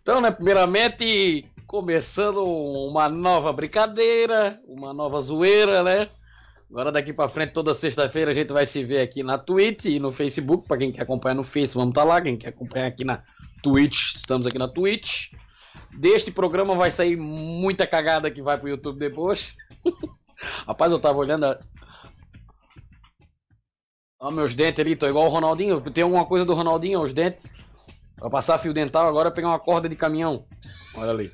Então, né, primeiramente, começando uma nova brincadeira, uma nova zoeira, né? Agora daqui para frente, toda sexta-feira, a gente vai se ver aqui na Twitch e no Facebook. Para quem quer acompanhar no Face, vamos estar tá lá. Quem quer acompanhar aqui na Twitch, estamos aqui na Twitch. Deste programa vai sair muita cagada que vai pro YouTube depois. Rapaz, eu tava olhando. A... Meus dentes ali, tô igual o Ronaldinho. Tem alguma coisa do Ronaldinho, os dentes. Pra passar fio dental agora pegar uma corda de caminhão. Olha ali.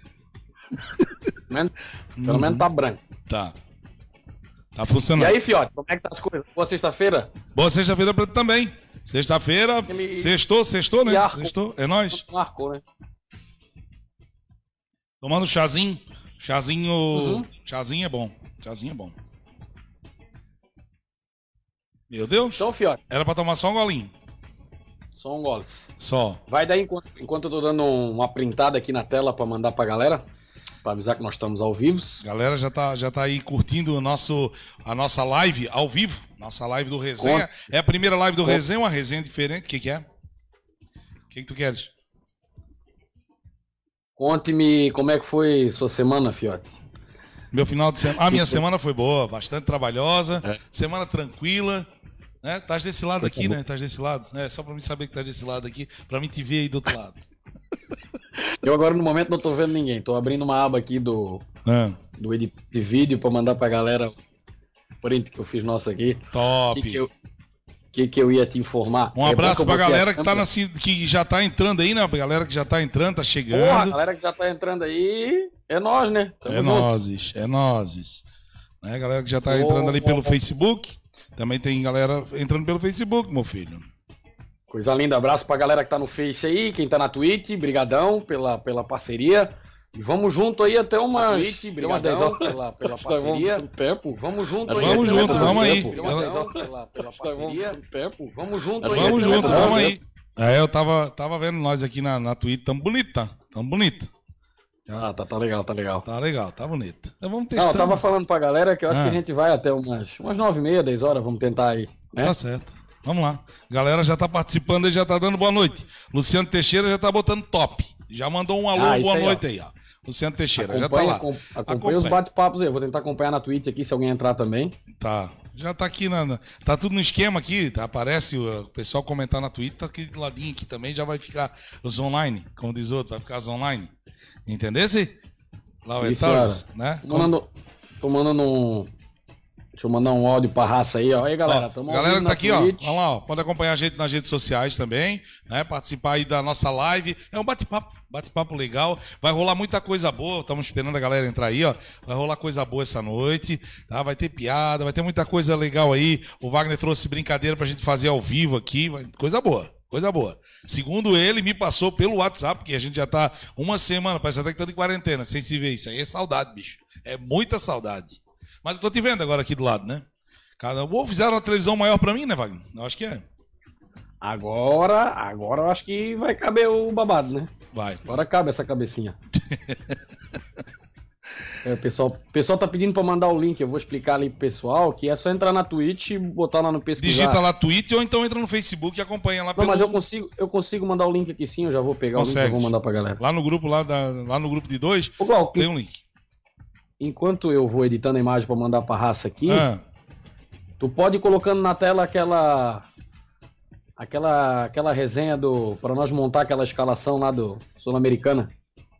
Pelo menos tá branco. Tá. Tá funcionando. E aí, Fiote, como é que tá as coisas? Boa sexta-feira? Boa sexta-feira pra tu também. Sexta-feira, Aquele... sextou, sextou, né? Sextou, é nóis. Marcou, né? Tomando chazinho. Chazinho. Uhum. Chazinho é bom. Chazinho é bom. Meu Deus. Então, Fiote. Era pra tomar só um golinho. Só um goles. Só. Vai daí enquanto, enquanto eu tô dando uma printada aqui na tela pra mandar pra galera. Pra avisar que nós estamos ao vivo. Galera já tá, já tá aí curtindo o nosso, a nossa live ao vivo. Nossa live do Resenha. Conta. É a primeira live do Conta. Resenha, uma resenha diferente. O que, que é? O que, que tu queres? Conte-me como é que foi sua semana, Fiote. Meu final de semana. A minha semana foi boa, bastante trabalhosa, é. semana tranquila. Né? Estás desse lado aqui, né? Estás desse lado. É, só para mim saber que estás desse lado aqui, para mim te ver aí do outro lado. Eu agora no momento não estou vendo ninguém. Estou abrindo uma aba aqui do, é. do edit de vídeo para mandar para a galera o print que eu fiz nosso aqui. Top. Que, que eu, que, que eu ia te informar. Um é abraço pra galera que, tá na, que já tá entrando aí, né? Galera que já tá entrando, tá chegando. Porra, a galera que já tá entrando aí, é nós, né? Tamo é nós, é nós. Né? Galera que já tá entrando ali pelo Facebook. Também tem galera entrando pelo Facebook, meu filho. Coisa linda, abraço pra galera que tá no Face aí, quem tá na Twitch, brigadão pela, pela parceria. E vamos junto aí até umas, Twitch, umas 10 horas pela, pela parceria. Tempo. Vamos junto aí. Vamos junto, vamos aí. Pela, pela parceria. Tempo. Vamos junto aí. Vamos junto, vamos aí. É, eu tava, tava vendo nós aqui na, na Twitch, tão bonita, tão bonita. Ah, tá, tá legal, tá legal. Tá legal, tá bonito. Então vamos testar. Não, eu tava falando pra galera que eu acho ah. que a gente vai até umas, umas 9 e meia, 10 horas, vamos tentar aí. Né? Tá certo. Vamos lá. Galera já tá participando e já tá dando boa noite. Luciano Teixeira já tá botando top. Já mandou um alô, ah, boa aí, noite ó. aí, ó. Luciano Teixeira, acompanha, já tá lá. Acompanha, acompanha os bate-papos aí. Eu vou tentar acompanhar na Twitch aqui se alguém entrar também. Tá. Já tá aqui na. Tá tudo no esquema aqui, tá? Aparece o pessoal comentar na Twitch, tá aqui do ladinho aqui também, já vai ficar os online, como diz outro, vai ficar os online. Entendesse? Lá o Etarus, né? Tô mandando um. Deixa eu mandar um áudio pra raça aí, ó. Aí, galera, ó, Galera que tá aqui, Twitch. ó. Vamos lá, ó. Pode acompanhar a gente nas redes sociais também, né? Participar aí da nossa live. É um bate-papo, bate-papo legal. Vai rolar muita coisa boa. Estamos esperando a galera entrar aí, ó. Vai rolar coisa boa essa noite, tá? Vai ter piada, vai ter muita coisa legal aí. O Wagner trouxe brincadeira pra gente fazer ao vivo aqui. Coisa boa. Coisa boa. Segundo ele, me passou pelo WhatsApp, que a gente já tá uma semana, parece até que tá em quarentena, sem se ver. Isso aí é saudade, bicho. É muita saudade. Mas eu tô te vendo agora aqui do lado, né? Cada... Ou fizeram uma televisão maior para mim, né, Wagner? Eu acho que é. Agora, agora eu acho que vai caber o babado, né? Vai. Agora cabe essa cabecinha. É, o pessoal, pessoal tá pedindo para mandar o link. Eu vou explicar ali pro pessoal que é só entrar na Twitch e botar lá no pesquisar. Digita lá Twitch ou então entra no Facebook e acompanha lá Não, pelo... mas eu consigo, eu consigo mandar o link aqui sim, eu já vou pegar Consegue. o link e vou mandar pra galera. Lá no grupo lá, da, lá no grupo de dois, Ô, Glauco, tem um link. Enquanto eu vou editando a imagem para mandar pra raça aqui, ah. tu pode ir colocando na tela aquela aquela aquela resenha do para nós montar aquela escalação lá do Sul-Americana.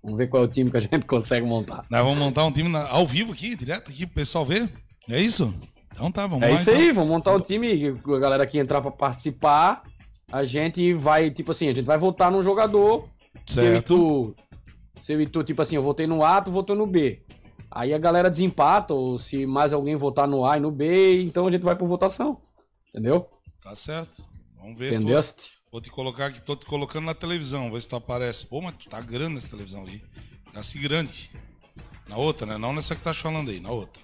Vamos ver qual é o time que a gente consegue montar. Nós vamos montar um time na, ao vivo aqui, direto aqui pro pessoal ver. É isso? Então tá, vamos é lá. É isso então. aí, vamos montar o time, a galera aqui entrar para participar. A gente vai, tipo assim, a gente vai votar num jogador. Certo. Se eu e tu, tipo assim, eu votei no A, tu votou no B. Aí a galera desempata, ou se mais alguém votar no A e no B, então a gente vai por votação. Entendeu? Tá certo. Vamos ver. Entendeu? Vou te colocar aqui, tô te colocando na televisão, ver se tu aparece. Pô, mas tu tá grande essa televisão ali. Assim grande. Na outra, né? Não nessa que tá falando aí, na outra.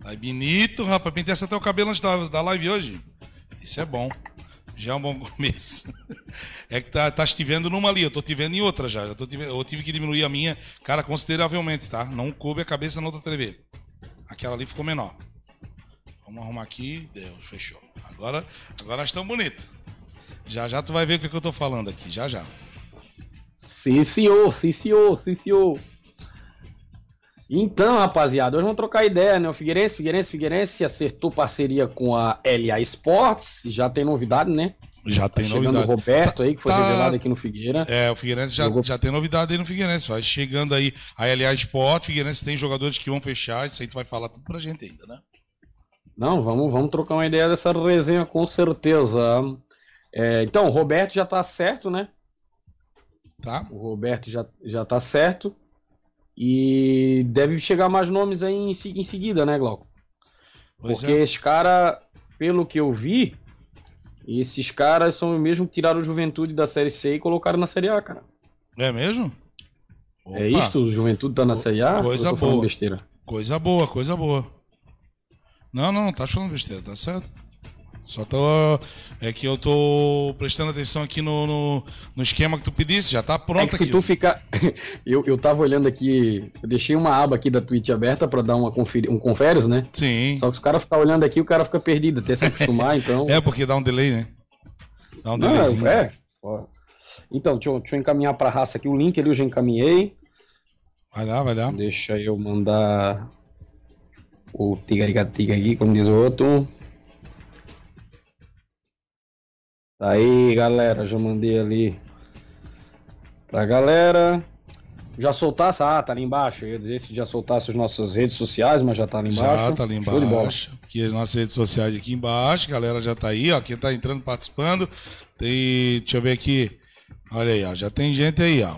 Tá bonito, rapaz. Penteasse até o cabelo antes da, da live hoje. Isso é bom. Já é um bom começo. É que tá, tá te vendo numa ali, eu tô te vendo em outra já. Eu, te, eu tive que diminuir a minha, cara, consideravelmente, tá? Não coube a cabeça na outra TV. Aquela ali ficou menor. Vamos arrumar aqui. Deus, fechou. Agora, agora estão bonitos. Já já tu vai ver o que, que eu tô falando aqui, já já. Sim, senhor, sim, senhor, sim, senhor. Então, rapaziada, hoje vamos trocar ideia, né? O Figueirense, Figueirense, Figueirense acertou parceria com a LA Sports, já tem novidade, né? Já tem tá chegando novidade. o Roberto aí, que foi tá- revelado aqui no Figueira. É, o Figueirense já, Jogou- já tem novidade aí no Figueirense. Vai chegando aí a LA Sport. Figueirense tem jogadores que vão fechar. Isso aí tu vai falar tudo pra gente ainda, né? Não, vamos, vamos trocar uma ideia dessa resenha com certeza. É, então, o Roberto já tá certo, né? Tá? O Roberto já, já tá certo. E deve chegar mais nomes aí em, em seguida, né, Glauco? Pois Porque é. esse cara, pelo que eu vi, esses caras são os mesmos que tiraram o Juventude da Série C e colocaram na Série A, cara. É mesmo? É Opa, isto? O Juventude tá na Série A? Coisa boa. besteira. Coisa boa, coisa boa. Não, não, tá falando besteira, tá certo? Só tô. É que eu tô prestando atenção aqui no, no, no esquema que tu pedisse, já tá É pronto que se aqui. tu ficar. eu, eu tava olhando aqui. Eu deixei uma aba aqui da Twitch aberta pra dar uma conferi... um conferes, né? Sim. Só que se o cara ficar olhando aqui, o cara fica perdido, até se acostumar, então. É porque dá um delay, né? Dá um Não, delayzinho. é. Então, deixa eu, deixa eu encaminhar pra raça aqui. O link ali eu já encaminhei. Vai lá, vai lá. Deixa eu mandar o tigarigatiga aqui, como diz o outro. Tá aí, galera. Já mandei ali pra galera. Já soltasse? Ah, tá ali embaixo. Eu ia dizer se já soltasse as nossas redes sociais, mas já tá ali embaixo. Já tá ali Show de bola. embaixo. Aqui as nossas redes sociais aqui embaixo. Galera já tá aí, ó. Quem tá entrando, participando. Tem. Deixa eu ver aqui. Olha aí, ó. Já tem gente aí, ó.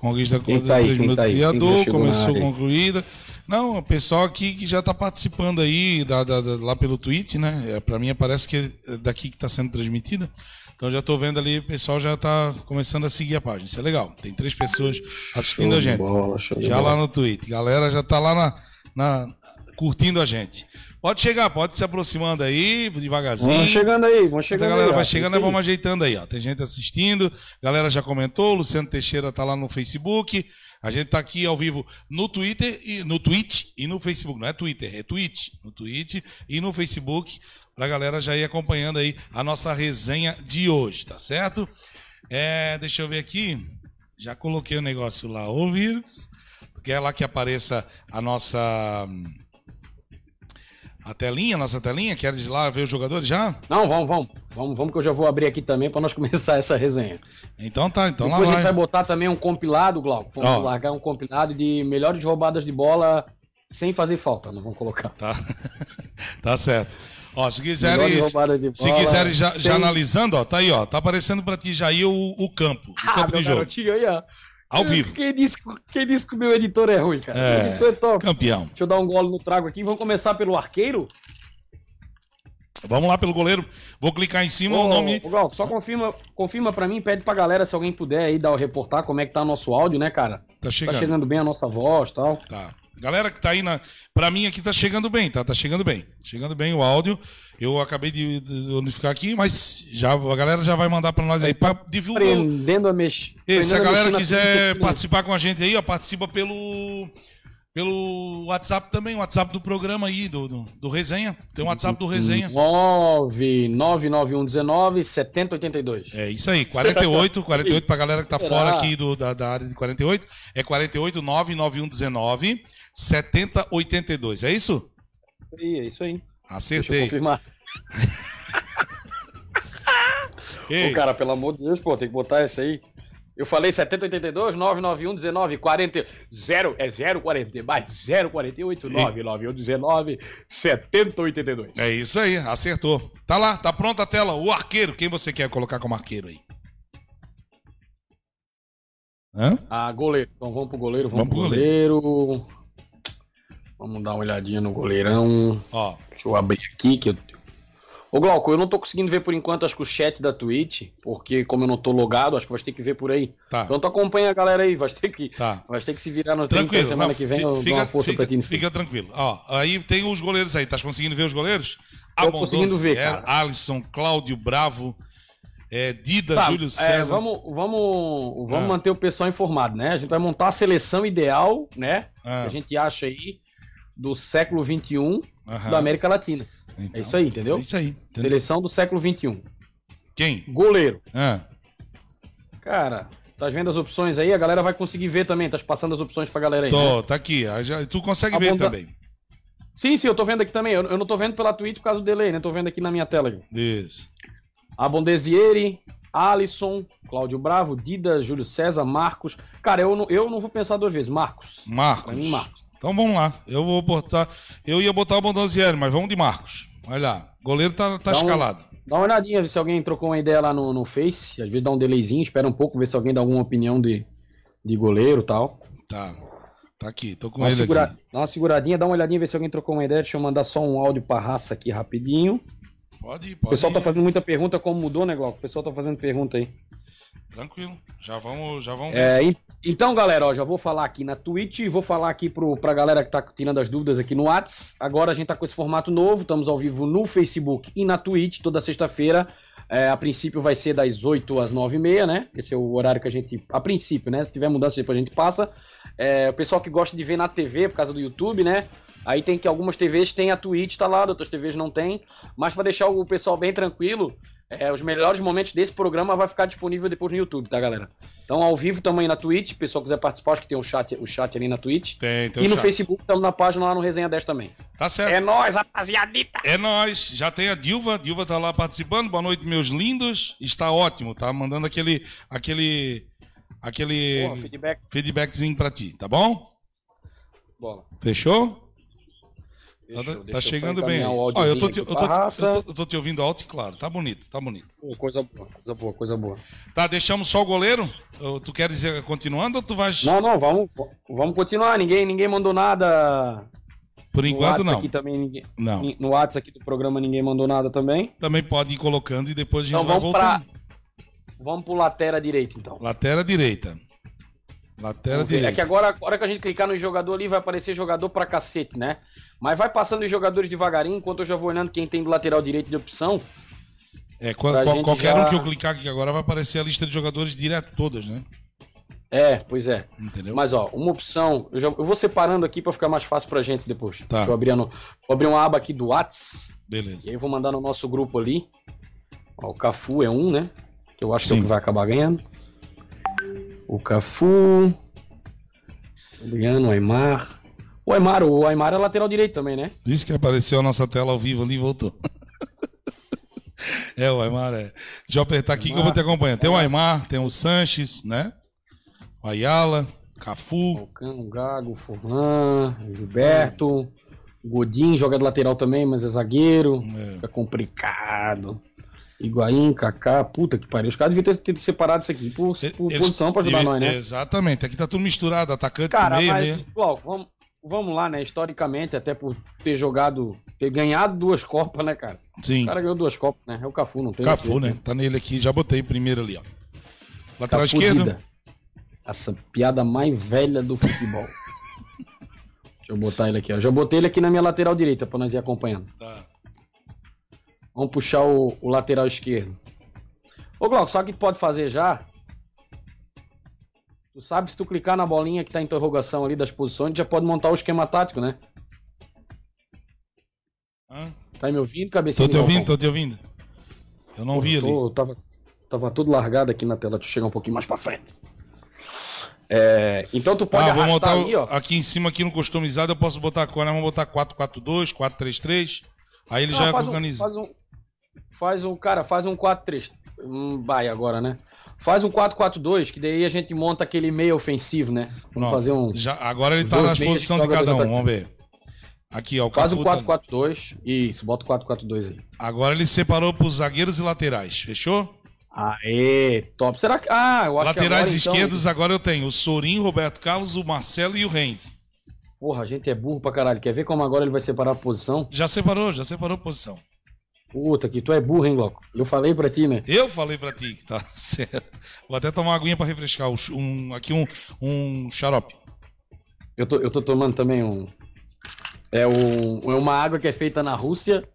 Conquista contra tá aí? 3 Quem minutos tá aí? Criador, começou concluída. Não, o pessoal aqui que já tá participando aí da, da- da- lá pelo Twitch, né? É, pra mim parece que é daqui que tá sendo transmitida. Então já tô vendo ali, o pessoal já tá começando a seguir a página. Isso é legal. Tem três pessoas assistindo Show a gente. bola, Já bola. lá no Twitter. Galera já tá lá na, na- curtindo a gente. Pode chegar, pode se aproximando aí, devagarzinho. Vamos chegando aí, vamos Enquanto chegando a galera aí. vai chegando, nós vamos ajeitando aí, ó. Tem gente assistindo, galera já comentou, Luciano Teixeira tá lá no Facebook. A gente tá aqui ao vivo no Twitter e no Twitch e no Facebook, não é Twitter, é Twitch, no Twitch e no Facebook, pra galera já ir acompanhando aí a nossa resenha de hoje, tá certo? É, deixa eu ver aqui. Já coloquei o negócio lá, ouvir. Quer lá que apareça a nossa hum, a telinha, a nossa telinha? Queres lá ver os jogadores já? Não, vamos, vamos. Vamos, vamos que eu já vou abrir aqui também pra nós começar essa resenha. Então tá, então Depois a lá gente vai botar também um compilado, Glauco. Vamos Ó. largar um compilado de melhores roubadas de bola sem fazer falta, não vamos colocar. Tá, tá certo. Ó, se de se bola quiseres já, já analisando, ó, tá aí, ó, tá aparecendo pra ti já aí o, o campo, o Ah, campo meu de jogo, garotinho aí, ó. Ao vivo. Quem disse, quem disse que o meu editor é ruim, cara? É. O editor é top. Campeão. Deixa eu dar um gole no trago aqui. Vamos começar pelo arqueiro? Vamos lá pelo goleiro. Vou clicar em cima Ô, o nome. ô, Glauco, só confirma, confirma pra mim, pede pra galera se alguém puder aí dar o reportar como é que tá nosso áudio, né, cara? Tá Tá chegando. chegando bem a nossa voz e tal. Tá. Galera que tá aí na. Pra mim aqui tá chegando bem, tá? Tá chegando bem. Chegando bem o áudio. Eu acabei de, unificar aqui, mas já, a galera já vai mandar pra nós aí pra divulgar. Aprendendo a mexer. E se a galera quiser participar com a gente aí, ó, participa pelo pelo WhatsApp também, o WhatsApp do programa aí, do, do, do Resenha. Tem o WhatsApp do Resenha. 99919 7082. É isso aí, 48, 48 pra galera que tá Será? fora aqui do, da, da área de 48. É 48 99119 7082. É isso? É isso aí. Deixa eu Acertei. confirmar. Ei, Ô, cara, pelo amor de Deus, pô, tem que botar esse aí. Eu falei 7082, 991 19 40 0 é 040, mais 048 991 19 7082. é isso aí, acertou. Tá lá, tá pronta a tela. O arqueiro, quem você quer colocar como arqueiro aí? Hã? Ah, goleiro. Então vamos pro goleiro, vamos, Vamos pro pro goleiro. Vamos dar uma olhadinha no goleirão. Ó, Deixa eu abrir aqui que eu. Ô Glauco, eu não tô conseguindo ver por enquanto, acho que o chat da Twitch, porque como eu não tô logado, acho que vai ter que ver por aí. tá. Então tu acompanha a galera aí, vai ter que, Tá. vai ter que se virar no tempo Tranquilo, semana que vem eu dou fica, uma força fica, pra ti. fica tranquilo. Ó, aí tem os goleiros aí, tá conseguindo ver os goleiros? Tô conseguindo ver, cara. Alisson, Cláudio Bravo, é, Dida, Tá, Júlio é, César. vamos vamos, vamos Ah. manter o pessoal informado, né? A gente vai montar a seleção ideal, né? Ah, Que a gente acha aí do século XXI aham. da América Latina. Então, É isso aí, entendeu? É isso aí. entendeu? Seleção do século XXI. Quem? Goleiro. Ah, Cara, Tá vendo as opções aí? A galera vai conseguir ver também. Tá passando as opções pra galera aí. Tô, né? tá aqui. já- tu consegue ver Abunda- também. Sim, sim, eu tô vendo aqui também. Eu, eu não tô vendo pela Twitch por causa do delay, né? Tô vendo aqui na minha tela. Aqui. Isso. Abondesieri, Alisson, Cláudio Bravo, Dida, Júlio César, Marcos. Cara, eu não, eu não vou pensar duas vezes. Marcos. Marcos. mim, Marcos. Então vamos lá. Eu vou botar. Eu ia botar o Bondozieri, mas vamos de Marcos. Olha lá. Goleiro tá, tá Dá um- escalado. Dá uma olhadinha, ver se alguém trocou uma ideia lá no, no Face. Às vezes dá um delayzinho, espera um pouco, ver se alguém dá alguma opinião de, de goleiro e tal. Tá. Tá aqui. Tô com Dá uma, ele segura- aqui. dá uma seguradinha, dá uma olhadinha, ver se alguém trocou uma ideia. Deixa eu mandar só um áudio pra raça aqui rapidinho. Pode ir, O pode pessoal ir. tá fazendo muita pergunta, como mudou, né, Glauco? O pessoal tá fazendo pergunta aí. Tranquilo. Já vamos, já vamos É, então, galera, ó, já vou falar aqui na Twitch e vou falar aqui pro, pra galera que tá tirando as dúvidas aqui no Whats. Agora a gente tá com esse formato novo, estamos ao vivo no Facebook e na Twitch toda sexta-feira. É, a princípio vai ser das 8 às 9 e meia, né? Esse é o horário que a gente. A princípio, né? Se tiver mudança, depois a gente passa. É, o pessoal que gosta de ver na TV por causa do YouTube, né? Aí tem que algumas TVs tem a Twitch tá lá, outras TVs não tem. Mas para deixar o pessoal bem tranquilo, é, os melhores momentos desse programa vai ficar disponível depois no YouTube, tá, galera? Então, ao vivo também na Twitch, se o pessoal quiser participar, acho que tem o chat, o chat ali na Twitch. Tem, tem e no chat. Facebook, estamos na página lá no Resenha 10 também. Tá certo. É nóis, rapaziadita! É nóis, já tem a Dilva, a Dilva tá lá participando. Boa noite, meus lindos. Está ótimo, tá mandando aquele aquele aquele feedback, feedbackzinho pra ti, tá bom? bola. Fechou? Tá, deixa tá chegando bem. Ó, eu tô, te, eu, tô, pra eu tô- eu tô te ouvindo alto e claro, tá bonito, tá bonito. Pô, Coisa boa, coisa boa, coisa boa. Tá, deixamos só o goleiro? Tu queres ir continuando ou tu vais Não, não, vamos, vamos continuar. Ninguém, ninguém mandou nada. por enquanto não? Aqui também, ninguém, Não. No WhatsApp aqui do programa ninguém mandou nada também. Também pode ir colocando e depois a gente Então vai vamos pra- voltando. Vamos pro lateral direito, então. Lateral direita. Lateral ver. É que agora, a hora que a gente clicar no jogador ali, vai aparecer jogador pra cacete, né? Mas vai passando os jogadores devagarinho, enquanto eu já vou olhando quem tem do lateral direito de opção. É, qual- qual- qualquer já- um que eu clicar aqui agora vai aparecer a lista de jogadores direto todas, né? É, pois é. Entendeu? Mas ó, uma opção, eu, já, eu vou separando aqui pra ficar mais fácil pra gente depois. Tá. Deixa eu abrir, no, vou abrir uma aba aqui do Whats, e Beleza. aí eu vou mandar no nosso grupo ali. Ó, o Cafu é um, né? Que eu acho que é Sim. o que vai acabar ganhando. O Cafu. Adriano, o Aymar. O Aymar, o Aymar é lateral direito também, né? Isso que apareceu a nossa tela ao vivo ali e voltou. é, o Aymar é. Deixa eu apertar aqui que eu vou te acompanhando. Tem o Aymar, tem o Sanches, né? O Ayala, Cafu. Falcão, Gago, Forlan, Gilberto. Godin joga de lateral também, mas é zagueiro. É. Fica complicado. Higuaín, Kaká, puta que pariu. Os caras deviam ter, ter separado isso aqui por, por Eles- posição pra ajudar ele- nós, né? Exatamente. Aqui tá tudo misturado, atacante Cara, meio, mas, né? Vamos, vamos lá, né? Historicamente, até por ter jogado, ter ganhado duas Copas, né, cara? Sim. O cara ganhou duas Copas, né? É o Cafu, não tem Cafu, jeito, né? Tá nele aqui, já botei primeiro ali, ó. Lateral Cafu esquerdo. Essa piada mais velha do futebol. Deixa eu botar ele aqui, ó. Já botei ele aqui na minha lateral direita pra nós ir acompanhando. Tá. Vamos puxar o, o lateral esquerdo. Ô, Glauco, sabe o que tu pode fazer já? Tu sabe, se tu clicar na bolinha que tá em interrogação ali das posições, já pode montar o esquema tático, né? Hã? Tá me ouvindo, cabecinha? Tô te ouvindo, Galvão? tô te ouvindo. Eu não Porra, vi eu ali. tô- tava, tava tudo largado aqui na tela. Deixa eu chegar um pouquinho mais pra frente. É, então tu pode Ah, vou montar ali, ó. aqui em cima, aqui no customizado, eu posso botar agora, vamos botar 442, 433. Aí ele Não, já faz um, organiza. faz um, faz um, cara, faz um 4-3. Hum, vai agora, né? Faz um 4-4-2, que daí a gente monta aquele meio ofensivo, né? Vamos Pronto. fazer um. Já, agora ele tá na posição que de cada um, vamos ver. Aqui, ó, o Faz um Cafu tá- 4-4-2. Isso, bota o 4-4-2 aí. Agora ele separou pros zagueiros e laterais, fechou? Aê, top. Será que. Ah, eu acho que Laterais agora, então, esquerdos, agora eu tenho o Sorin, Roberto Carlos, o Marcelo e o Reis. Porra, a gente é burro pra caralho. Quer ver como agora ele vai separar a posição? Já separou, já separou a posição. Puta, que tu é burro, hein, Gloco? Eu falei pra ti, né? Eu falei pra ti que tá certo. Vou até tomar uma aguinha pra refrescar. Um, aqui um, um xarope. Eu tô, eu tô tomando também um. É, um, é uma água que é feita na Rússia.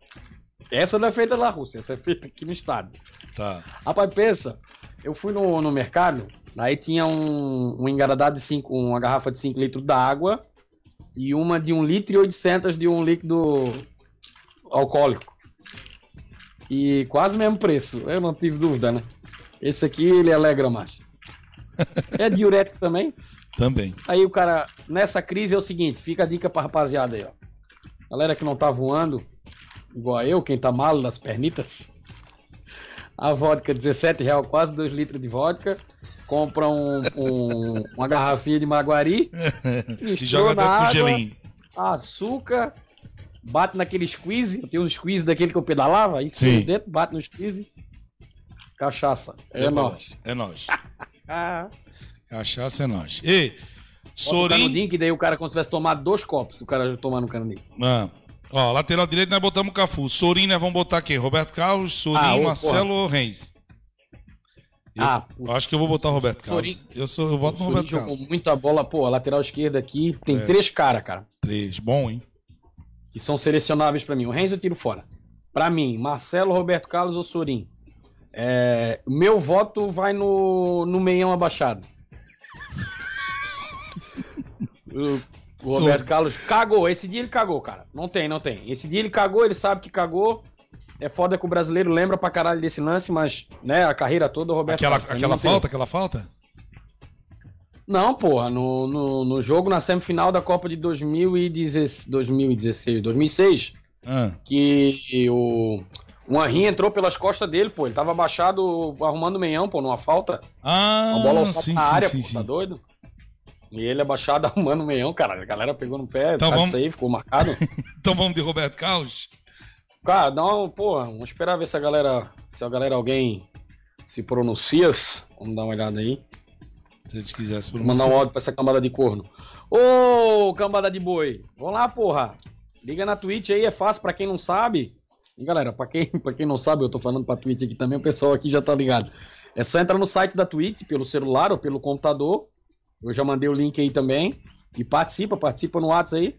Essa não é feita na Rússia, essa é feita aqui no estado. Tá. Rapaz, pensa, eu fui no, no mercado, aí tinha um, um engaradado de 5, uma garrafa de 5 litros d'água e uma de 1 litro e 800 de um líquido alcoólico. E quase o mesmo preço, eu não tive dúvida, né? Esse aqui ele alegra mais. É diurético também. Também. Aí o cara, nessa crise é o seguinte, fica a dica pra rapaziada aí, ó. Galera que não tá voando, igual eu, quem tá malo das pernitas. A vodka, 17 real, quase 2 litros de vodka. Compra um, um- uma garrafinha de maguari, E joga na água, gelinho. açúcar, bate naquele squeeze, tem um squeeze daquele que eu pedalava, aí Sim. dentro, bate no squeeze. Cachaça, é nóis. É nóis. Ah, Cachaça é nóis. Ei, Sorin. canudinho, que daí o cara, como se tivesse tomado dois copos, o cara tomando o canudinho. Ah, ó, lateral direito nós botamos o Cafu. Sorin nós vamos botar quem? Roberto Carlos, Sorin, Ah, ô, Marcelo ou Reis? Eu, Ah, eu acho que eu vou botar o Roberto Carlos. Sorin- Eu, sou, eu voto no Roberto jogou Carlos. muita bola, pô, a lateral esquerda aqui tem É. três caras, cara, Três. Bom, hein? Que são selecionáveis pra mim. O Renzo eu tiro fora. Pra mim, Marcelo, Roberto Carlos ou Sorin. É, meu voto vai no, no meião abaixado. o, o Roberto. Carlos cagou. Esse dia ele cagou, cara. Não tem, não tem. Esse dia ele cagou, ele sabe que cagou. É foda que o brasileiro lembra pra caralho desse lance, mas, né, a carreira toda o Roberto Aquela, Carlos. aquela falta, aquela falta? Não, porra, no, no, no jogo na semifinal da Copa de 2016, 2016 2006, Ah, que o, o Henry entrou pelas costas dele, pô, ele tava abaixado arrumando o meião, pô, numa falta, ah uma bola sim, na sim, área, sim, pô, sim. tá doido? E ele abaixado arrumando o meião, cara, a galera pegou no pé, Então vamos- isso aí ficou marcado. Então vamos de Roberto Carlos? cara, não, porra, vamos esperar ver se a galera, se a galera, alguém se pronuncia, vamos dar uma olhada aí. Se eles quisessem Vou mandar um áudio pra essa cambada de corno. Ô, cambada de boi. Vamos lá, porra. Liga na Twitch aí, é fácil pra quem não sabe. E galera, pra quem, pra quem não sabe, eu tô falando pra Twitch aqui também, o pessoal aqui já tá ligado. É só entrar no site da Twitch, pelo celular ou pelo computador. Eu já mandei o link aí também. E participa, participa no WhatsApp aí.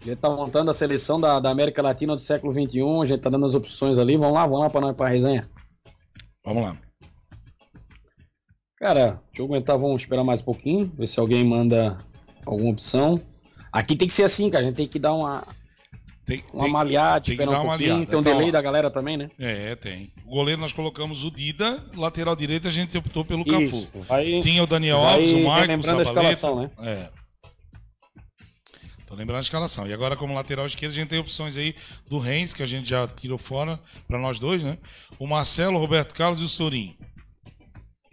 A gente tá montando a seleção da, da América Latina do século XXI. A gente tá dando as opções ali. Vamos lá, vamos lá pra nós pra resenha. Vamos lá. Cara, deixa eu aguentar, vamos esperar mais um pouquinho, ver se alguém manda alguma opção. Aqui tem que ser assim, cara, a gente tem que dar uma, Tem, uma tem- maleada, tem que esperar dar um uma pouquinho, aliada. tem um Então, delay da galera também, né? É, tem. O goleiro nós colocamos o Dida, lateral direito a gente optou pelo Cafu. Isso, vai, Tinha o Daniel Alves, o Marcos, o Sabaleta. escalação, né? É. Tô lembrando a escalação. E agora, como lateral esquerdo, a gente tem opções aí do Reis, que a gente já tirou fora para nós dois, né? O Marcelo, o Roberto Carlos e o Sorin.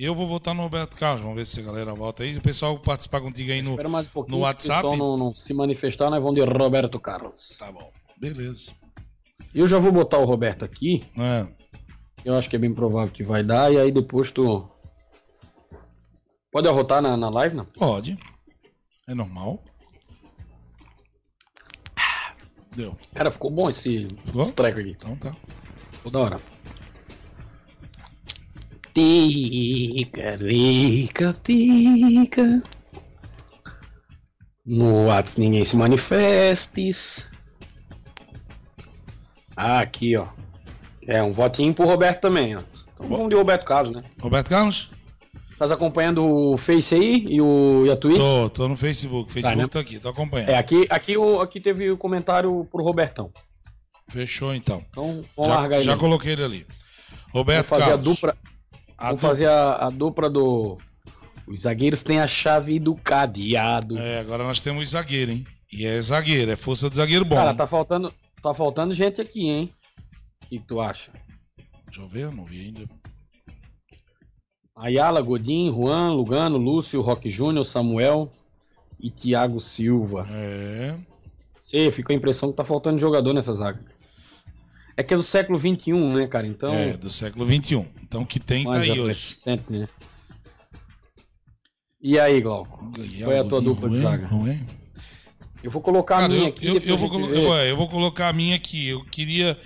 Eu vou votar no Roberto Carlos. Vamos ver se a galera vota aí. O pessoal participar contigo aí no. Mais um no se WhatsApp? pessoal não, não se manifestar, nós vamos de Roberto Carlos. Tá bom. Beleza. Eu já vou botar o Roberto aqui, É. eu acho que é bem provável que vai dar, e aí depois tu... Pode arrotar na, na live, não? Pode. É normal. Deu. Cara, ficou bom esse, Ficou? esse treco aqui. Então tá. Ficou da hora. Tica, rica, tica. No WhatsApp ninguém se manifestes. Ah, aqui, ó. É, um votinho pro Roberto também, ó. Então vamos de Roberto Carlos, né? Roberto Carlos? Estás acompanhando o Face aí e, o, e a Twitch? Tô, tô no Facebook. Facebook né? tá aqui, tô acompanhando. É, aqui, aqui, o, aqui teve o comentário pro Robertão. Fechou então. Então vamos largar Já, ele. já coloquei ele ali. Roberto fazer a Carlos. dupla. A Vamos du- fazer a, a dupla do. Os zagueiros têm a chave do cadeado. É, agora nós temos zagueiro, hein? E é zagueiro, é força de zagueiro bom. Cara, tá faltando, tá faltando gente aqui, hein? O que tu acha? Deixa eu ver, não vi ainda. Ayala, Godin, Juan, Lugano, Lúcio, Roque Júnior, Samuel e Thiago Silva. É. Sei, fica a impressão que tá faltando jogador nessa zaga. É que é do século XXI, né, cara? Então, É, do século XXI. Então que tem tá aí hoje. recente, né? E aí, Glauco? Qual é a tua dupla de zaga? Eu vou colocar a Cara, minha eu, aqui. eu, eu a vou colo- eu- vou colocar a minha aqui. Eu queria.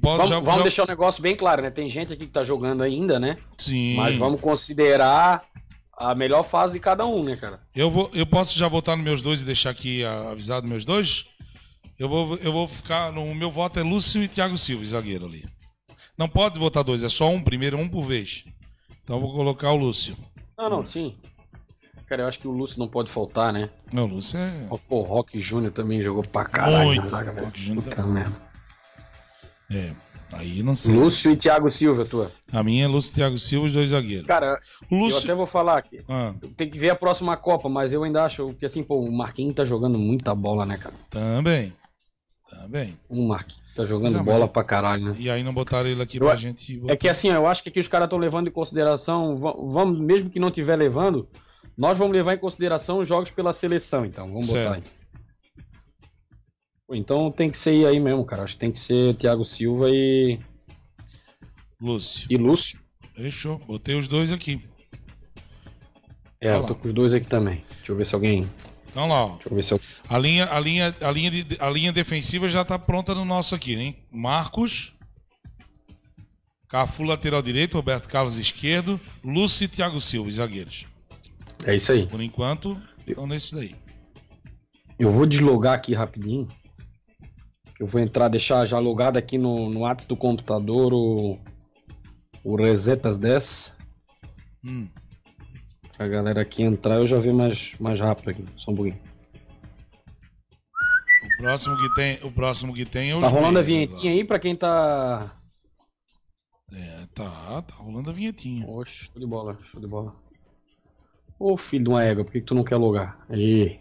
Vamos, já, vamos já- deixar o negócio bem claro, né? Tem gente aqui que tá jogando ainda, né? Sim. Mas vamos considerar a melhor fase de cada um, né, cara? Eu, vou, eu posso já votar nos meus dois e deixar aqui avisado meus dois? Eu vou, eu vou ficar. O meu voto é Lúcio e Thiago Silva, zagueiro ali. Não pode votar dois, é só um primeiro, um por vez. Então eu vou colocar o Lúcio. Não, não, sim. Cara, eu acho que o Lúcio não pode faltar, né? Não, o Lúcio é. Pô, o Rock Júnior também jogou pra caralho Muito. na zaga, velho. Roque Júnior Puta tá- merda. É. Aí não sei. Lúcio e Thiago Silva, tua. A minha é Lúcio Thiago Silva, os dois zagueiros. Cara, eu Lúcio. até vou falar aqui. Ah, Tem que ver a próxima Copa, mas eu ainda acho que assim, pô, o Marquinhos tá jogando muita bola, né, cara? também. Também. O Marquinhos tá jogando mas bola é- pra caralho, né? E aí não botaram ele aqui Eu pra a- gente. É botar. que assim, eu acho que aqui os caras estão levando em consideração, va- vamos, mesmo que não tiver levando, nós vamos levar em consideração os jogos pela seleção, então, vamos botar aí. Certo. Então tem que ser aí mesmo, cara. Acho que tem que ser Thiago Silva e, Lúcio. e Lúcio. Fechou. Botei os dois aqui. É, Olha eu lá. tô com os dois aqui também. Deixa eu ver se alguém. Então lá, ó. Eu. A linha, a linha, a linha, de, a linha defensiva já tá pronta no nosso aqui, hein? Marcos. Cafu, lateral direito. Roberto Carlos, esquerdo. Lúcio e Thiago Silva, os zagueiros. É isso aí. Por enquanto, estão nesse daí. Eu vou deslogar aqui rapidinho. Eu vou entrar, deixar já logado aqui no, no ato do computador o, o Resetas 10. Hum. Pra galera aqui entrar, eu já vi mais, mais rápido aqui. Só um pouquinho. O próximo que tem, o próximo que tem é os Tá rolando a vinhetinha aí pra quem tá. agora. É, tá, tá rolando a vinhetinha. Oxe, show de bola, show de bola. Ô filho de uma égua, por que, que tu não quer logar? Aí.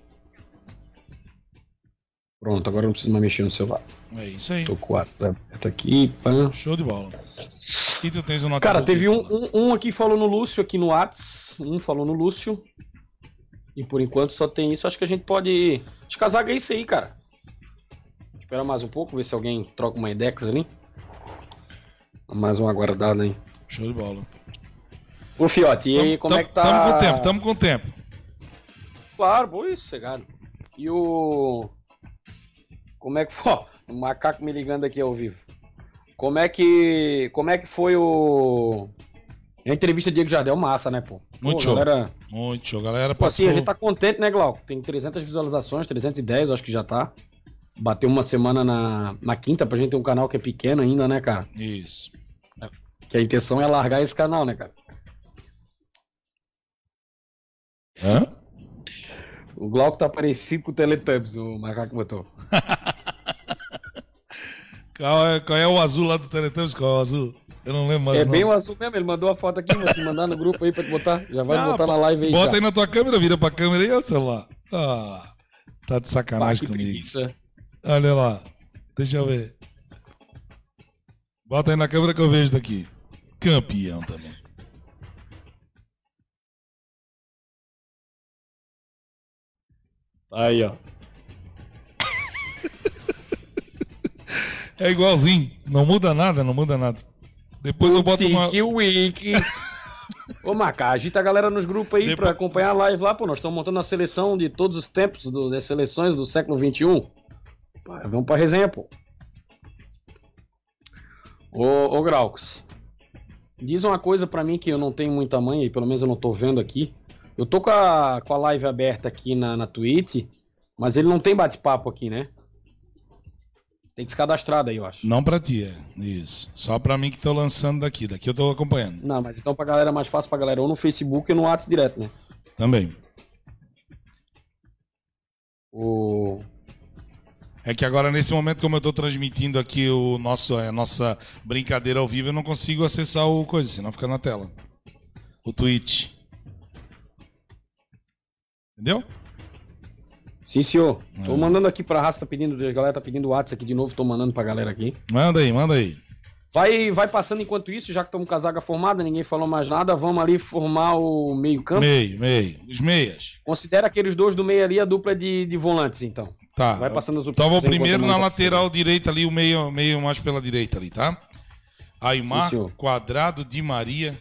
Pronto, agora eu não preciso mais mexer no celular. É isso aí. Tô com o WhatsApp aqui. Pã. Show de bola. E tu tens o notebook Cara, teve um, um, um aqui falou no Lúcio, aqui no Whats. Um falou no Lúcio. E por enquanto só tem isso. Acho que a gente pode. Acho que a zaga é isso aí, cara. Espera mais um pouco, ver se alguém troca uma Edex ali. Mais uma aguardada aí. Show de bola. Ô Fiote, e aí, como é que tá? Tamo com tempo, tamo com tempo. Claro, boa isso, cegado. E o. Como é que foi? O macaco me ligando aqui ao vivo. Como é que. Como é que foi o. A entrevista do Diego Jardel, massa, né, pô? Muito pô, show. Galera, Muito show, galera. pô, assim, a gente tá contente, né, Glauco? Tem 300 visualizações, 310, eu acho que já tá. Bateu uma semana na, na quinta pra gente ter um canal que é pequeno ainda, né, cara? Isso. Que a intenção é largar esse canal, né, cara? Hã? O Glauco tá parecido com o Teletubbies, o macaco botou. Qual é, qual é o azul lá do Teletubbies? Qual é o azul? Eu não lembro mais. é não. bem o azul mesmo, ele mandou a foto aqui, vou te mandar no grupo aí pra te botar. Já vai Ah, botar na live aí. Bota já. aí na tua câmera, vira pra câmera aí, ó, celular. Ah, tá de Pá, sacanagem que comigo. preguiça. Olha lá. Deixa eu ver. Bota aí na câmera que eu vejo daqui. Campeão também. Aí, ó. É igualzinho. Não muda nada, não muda nada. Depois eu boto uma. Wiki. Ô, Maca, agita a galera nos grupos aí Depois- pra acompanhar a live lá, pô. Nós estamos montando a seleção de todos os tempos do- das seleções do século XXI. Vamos pra resenha, pô. Ô, ô Graucos. Diz uma coisa pra mim que eu não tenho muita manha, e pelo menos eu não tô vendo aqui. Eu tô com a, com a live aberta aqui na, na Twitch, mas ele não tem bate-papo aqui, né? Tem que se cadastrar daí, eu acho. Não pra ti, é. Isso. Só pra mim que tô lançando daqui. Daqui eu tô acompanhando. Não, mas então pra galera é mais fácil pra galera ou no Facebook ou no WhatsApp direto, né? Também. O... É que agora, nesse momento, como eu tô transmitindo aqui o nosso, a nossa brincadeira ao vivo, eu não consigo acessar o coisa, senão fica na tela. O Twitch. Entendeu? Sim, senhor. Tô É. mandando aqui pra raça, tá pedindo, a galera tá pedindo o WhatsApp aqui de novo, tô mandando pra galera aqui. Manda aí, manda aí. Vai, vai passando enquanto isso, já que estamos com a zaga formada, ninguém falou mais nada, vamos ali formar o meio-campo. Meio, meio. Os meias. Considera aqueles dois do meio ali a dupla de, de volantes, então. Tá. Vai passando as Então vou opções aí primeiro enquanto na lateral direita ali, o meio, meio mais pela direita ali, tá? Aymar, Sim. Quadrado, Di Maria.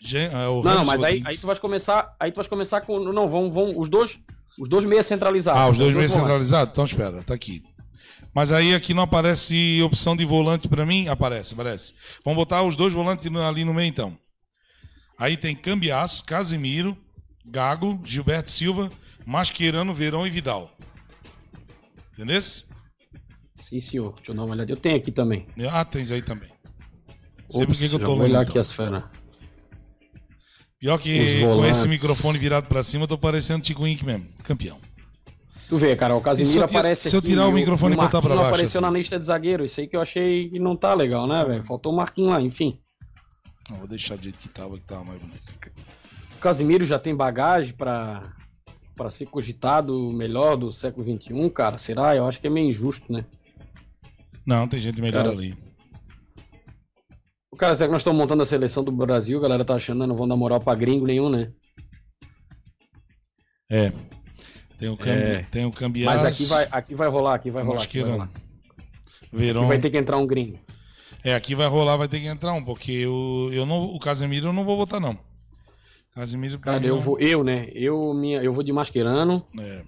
Gen- o Não, não, mas aí, aí tu vais começar, aí tu vais começar com, não, vão, vão os dois, os dois meias centralizados. Ah, os dois meios volantes. centralizados? Então espera, tá aqui. Mas aí aqui não aparece opção de volante pra mim? Aparece, aparece. Vamos botar os dois volantes ali no meio então. Aí tem Cambiaço, Casimiro, Gago, Gilberto Silva, Mascherano, Verão e Vidal. Entendeu? Sim, senhor. Deixa eu dar uma olhada. Eu tenho aqui também. Ah, tens aí também. Sei por Ops, que que eu tô vou lendo. olhar então. aqui as feras. Pior que com esse microfone virado pra cima, eu tô parecendo Tico Inc mesmo. Campeão. Tu vê, cara, o Casimiro eu aparece se eu tirar o microfone e botar pra baixo, apareceu assim. na lista de zagueiro. Isso aí que eu achei que não tá legal, né, velho? Faltou o Marquinhos lá, enfim. Não, vou deixar do jeito que tava, que tava mais bonito. O Casimiro já tem bagagem pra, pra ser cogitado melhor do século XXI, cara? Será? Eu acho que é meio injusto, né? Não, tem gente melhor Cara, ali. O cara, será que nós estamos montando a seleção do Brasil? A galera tá achando que não vão dar moral pra gringo nenhum, né? É. Tem o, cambi... É. tem o Cambiás. Mas aqui vai, aqui vai rolar, aqui vai rolar. Aqui vai. Aqui Verón. vai ter que entrar um gringo. É, aqui vai rolar, vai ter que entrar um, porque eu, eu não, o Casemiro eu não vou botar, não. Casemiro Cara, mim eu vou, eu, né? Eu, minha, eu vou de Mascherano É.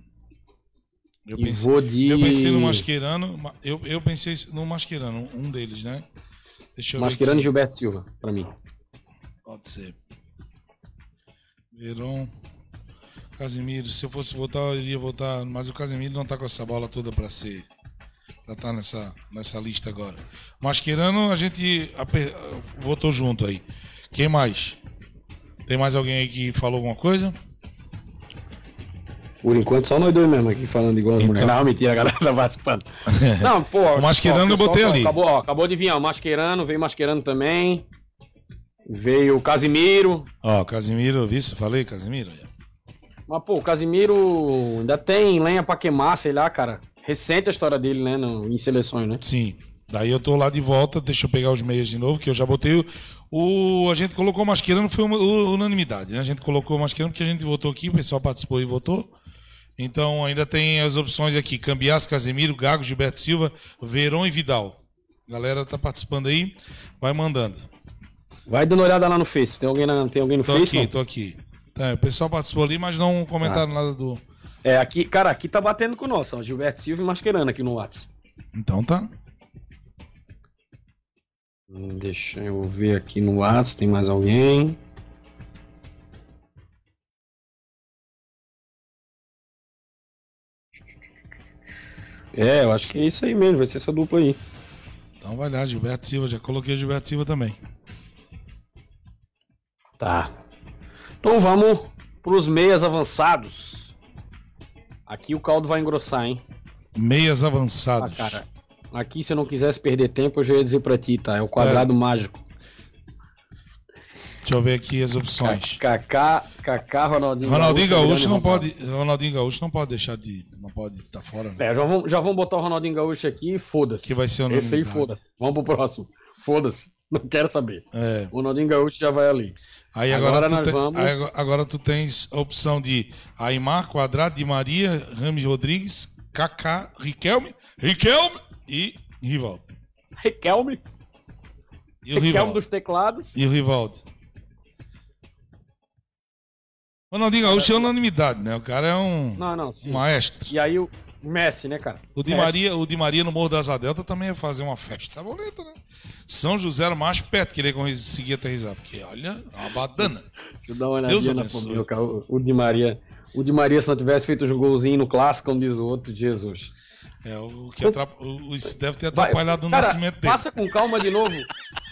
Eu pensei, vou de. eu pensei no Mascherano, ma- eu, eu pensei no Mascherano, um deles, né? Deixa eu Mascherano e. Gilberto Silva, pra mim. Pode ser. Verón. Casemiro, se eu fosse votar, eu iria votar, mas o Casemiro não tá com essa bola toda pra ser. Pra estar nessa, nessa lista agora. Mascherano, a gente aper- votou junto aí. Quem mais? Tem mais alguém aí que falou alguma coisa? Por enquanto, só nós dois mesmo aqui falando igual as Então. mulheres. Não, mentira, a galera tá participando. Não, pô. O Mascherano ó, eu botei ali. Acabou, ó, acabou de vir, ó. Mascherano, veio Mascherano também. Veio o Casimiro. Ó, Casemiro, viu? Falei, Casemiro? Mas, pô, o Casimiro ainda tem lenha pra queimar, sei lá, cara. Recente a história dele, né, no, em seleções, né? Sim. Daí eu tô lá de volta, deixa eu pegar os meias de novo, que eu já botei o. o- a gente colocou o Mascherano, foi uma unanimidade, né? A gente colocou o Mascherano porque a gente votou aqui, o pessoal participou e votou. Então ainda tem as opções aqui: Cambias, Casemiro, Gago, Gilberto Silva, Verón e Vidal. Galera tá participando aí, vai mandando. Vai dando uma olhada lá no Face. Tem alguém, na, tem alguém no Tô Face? aqui, não? tô aqui. Tá, o pessoal participou ali, mas não comentaram nada do. É, aqui, cara, aqui tá batendo com nosso, ó. Gilberto Silva e Mascherano aqui no WhatsApp. Então tá. Hum, Deixa eu ver aqui no WhatsApp, tem mais alguém? É, eu acho que é isso aí mesmo, vai ser essa dupla aí. Então vai lá, Gilberto Silva, já coloquei o Gilberto Silva também. Tá. Então vamos pros meias avançados. Aqui o caldo vai engrossar, hein? Meias Ah, avançados. cara. Aqui, se eu não quisesse perder tempo, eu já ia dizer pra ti, tá? É o quadrado mágico. Deixa eu ver aqui as opções. Kaká, Kaká, Ronaldinho. Ronaldinho Gaúcho Adriano não Ronaldo. pode, Ronaldinho Gaúcho não pode deixar de, não pode estar fora, né? É, já vamos, já vamos botar o Ronaldinho Gaúcho aqui e foda-se. Que vai ser o Esse aí, unanimidade. foda-se. Vamos pro próximo. Foda-se. Não quero saber. É. O Ronaldinho Gaúcho já vai ali. Aí agora, Agora tu nós tem- vamos- aí agora- tu tens a opção de Aymar, Quadrado, Di Maria, Rames Rodrigues, Kaká, Riquelme, Riquelme e Rivaldo. Riquelme. E o Riquelme Rivaldo. dos teclados. E o Rivaldo. Ronaldinho Gaúcho é unanimidade, né? O cara é um, Não, não. um maestro. E aí o Messi, né, cara? O Di, Messi. Maria, o Di Maria no Morro das Adelta também ia fazer uma festa bonita, né? São José era o mais perto que ele ia conseguir aterrizar, porque olha, é uma badana. Deixa eu dar uma Deus olhadinha na abençoe. família, cara. O, o Di Maria. O Di Maria, se não tivesse feito um golzinho no clássico, como diz o outro, Jesus. É o que atrap... o- isso deve ter Vai- atrapalhado o cara, nascimento dele. Passa com calma de novo.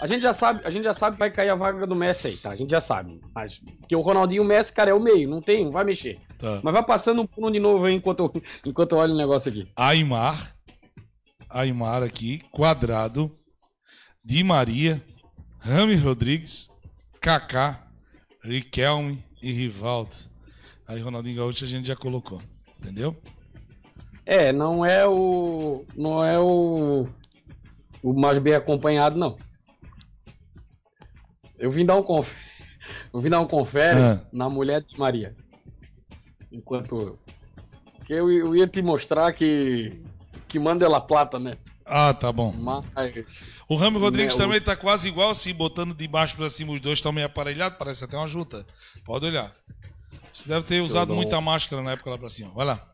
A gente já sabe, a gente já sabe que vai cair a vaga do Messi aí, tá? A gente já sabe. Mas porque o Ronaldinho e o Messi, cara, é o meio, não tem, não vai mexer. Tá. Mas vai passando um um de novo aí enquanto eu, enquanto eu olho o negócio aqui. Aymar, Aymar aqui, quadrado, Di Maria, Rami Rodrigues, Kaká, Riquelme e Rivaldo. Aí Ronaldinho Gaúcho a gente já colocou, entendeu? É, não é o. Não é o. O mais bem acompanhado, não. Eu vim dar um confere. Eu vim dar um confere Ah. na mulher de Maria. Enquanto. Que eu, eu ia te mostrar que. Que manda ela plata, né? Ah, tá bom. Mas. O Rami Rodrigues Né, o- também tá quase igual, assim, botando de baixo pra cima os dois estão meio aparelhados, parece até uma junta. Pode olhar. Você deve ter usado muita máscara na época lá pra cima. Vai lá.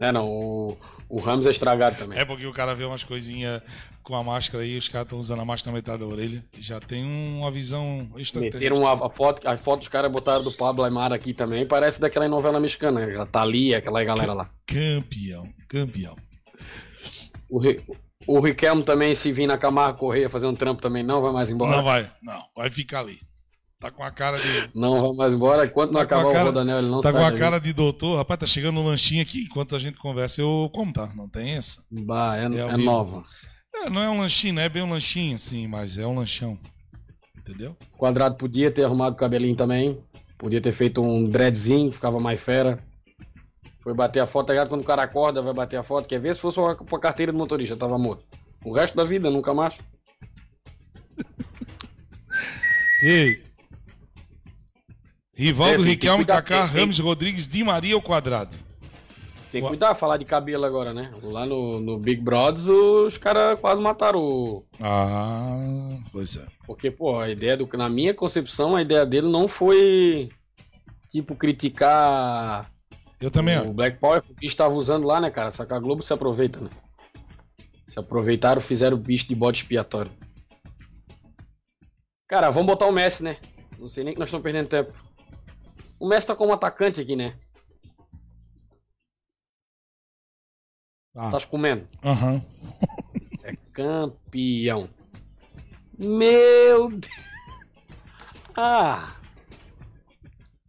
É, não. O, o Ramos é estragado também. É porque o cara vê umas coisinhas com a máscara aí, os caras estão usando a máscara na metade da orelha. Já tem uma visão extraterrestre. Meteram a, a foto, a foto dos caras botaram do Pablo Aymar aqui também. Parece daquela novela mexicana, né? A Thalia, aquela galera lá. Campeão, campeão. O, o Riquelme também, se vir na Camargo Correia fazer um trampo também, não vai mais embora. Não vai, não, vai ficar ali. Tá com a cara de. Não vai mais embora. Enquanto não Tá acabar cara- o Rodanel, ele não Tá com a cara de doutor. Rapaz, tá chegando um lanchinho aqui. Enquanto a gente conversa, eu como, tá? Não tem essa. Bah, é, É é nova. É, não é um lanchinho, não é bem um lanchinho, assim, mas é um lanchão. Entendeu? O Quadrado podia ter arrumado o cabelinho também. Podia ter feito um dreadzinho, ficava mais fera. Foi bater a foto, tá ligado? Quando o cara acorda, vai bater a foto. Quer ver se fosse uma, uma carteira do motorista, tava morto. O resto da vida, nunca mais. Ei. Rivaldo, que Riquelme, Kaká, Ramos, Rodrigues, Di Maria ao quadrado. Tem que cuidar, falar de cabelo agora, né? Lá no, no Big Brothers, os caras quase mataram o. Ah, pois é. Porque, pô, a ideia do. Na minha concepção, a ideia dele não foi. Tipo, criticar Eu também, o ó. Black Power que o bicho tava usando lá, né, cara? Só que a Globo se aproveita, né? Se aproveitaram, fizeram o bicho de bode expiatório. Cara, vamos botar o Messi, né? Não sei nem que nós estamos perdendo tempo. O Messi tá como atacante aqui, né? Ah, Tá comendo. aham. É campeão. Meu Deus. Ah.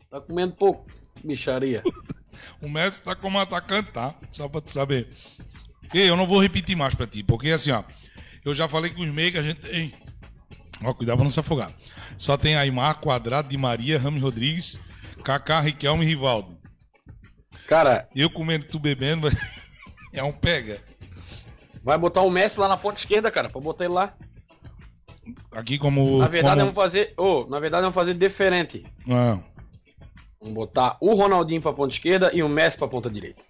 Tá comendo pouco, bicharia. O Messi tá como atacante, tá? Só pra tu saber. E eu não vou repetir mais pra ti, porque assim, ó. Eu já falei que os meios que a gente tem. Ó, cuidado pra não se afogar. Só tem Aymar, Quadrado, Di Maria, Ramos Rodrigues, Kaká, Riquelme e Rivaldo. Cara, Eu comendo, tu bebendo, é um pega. vai botar o Messi lá na ponta esquerda, cara, pra botar ele lá. Aqui como. Na verdade, como... vamos fazer. Ô, na verdade, vamos fazer diferente. Ah, Vamos botar o Ronaldinho pra ponta esquerda e o Messi pra ponta direita.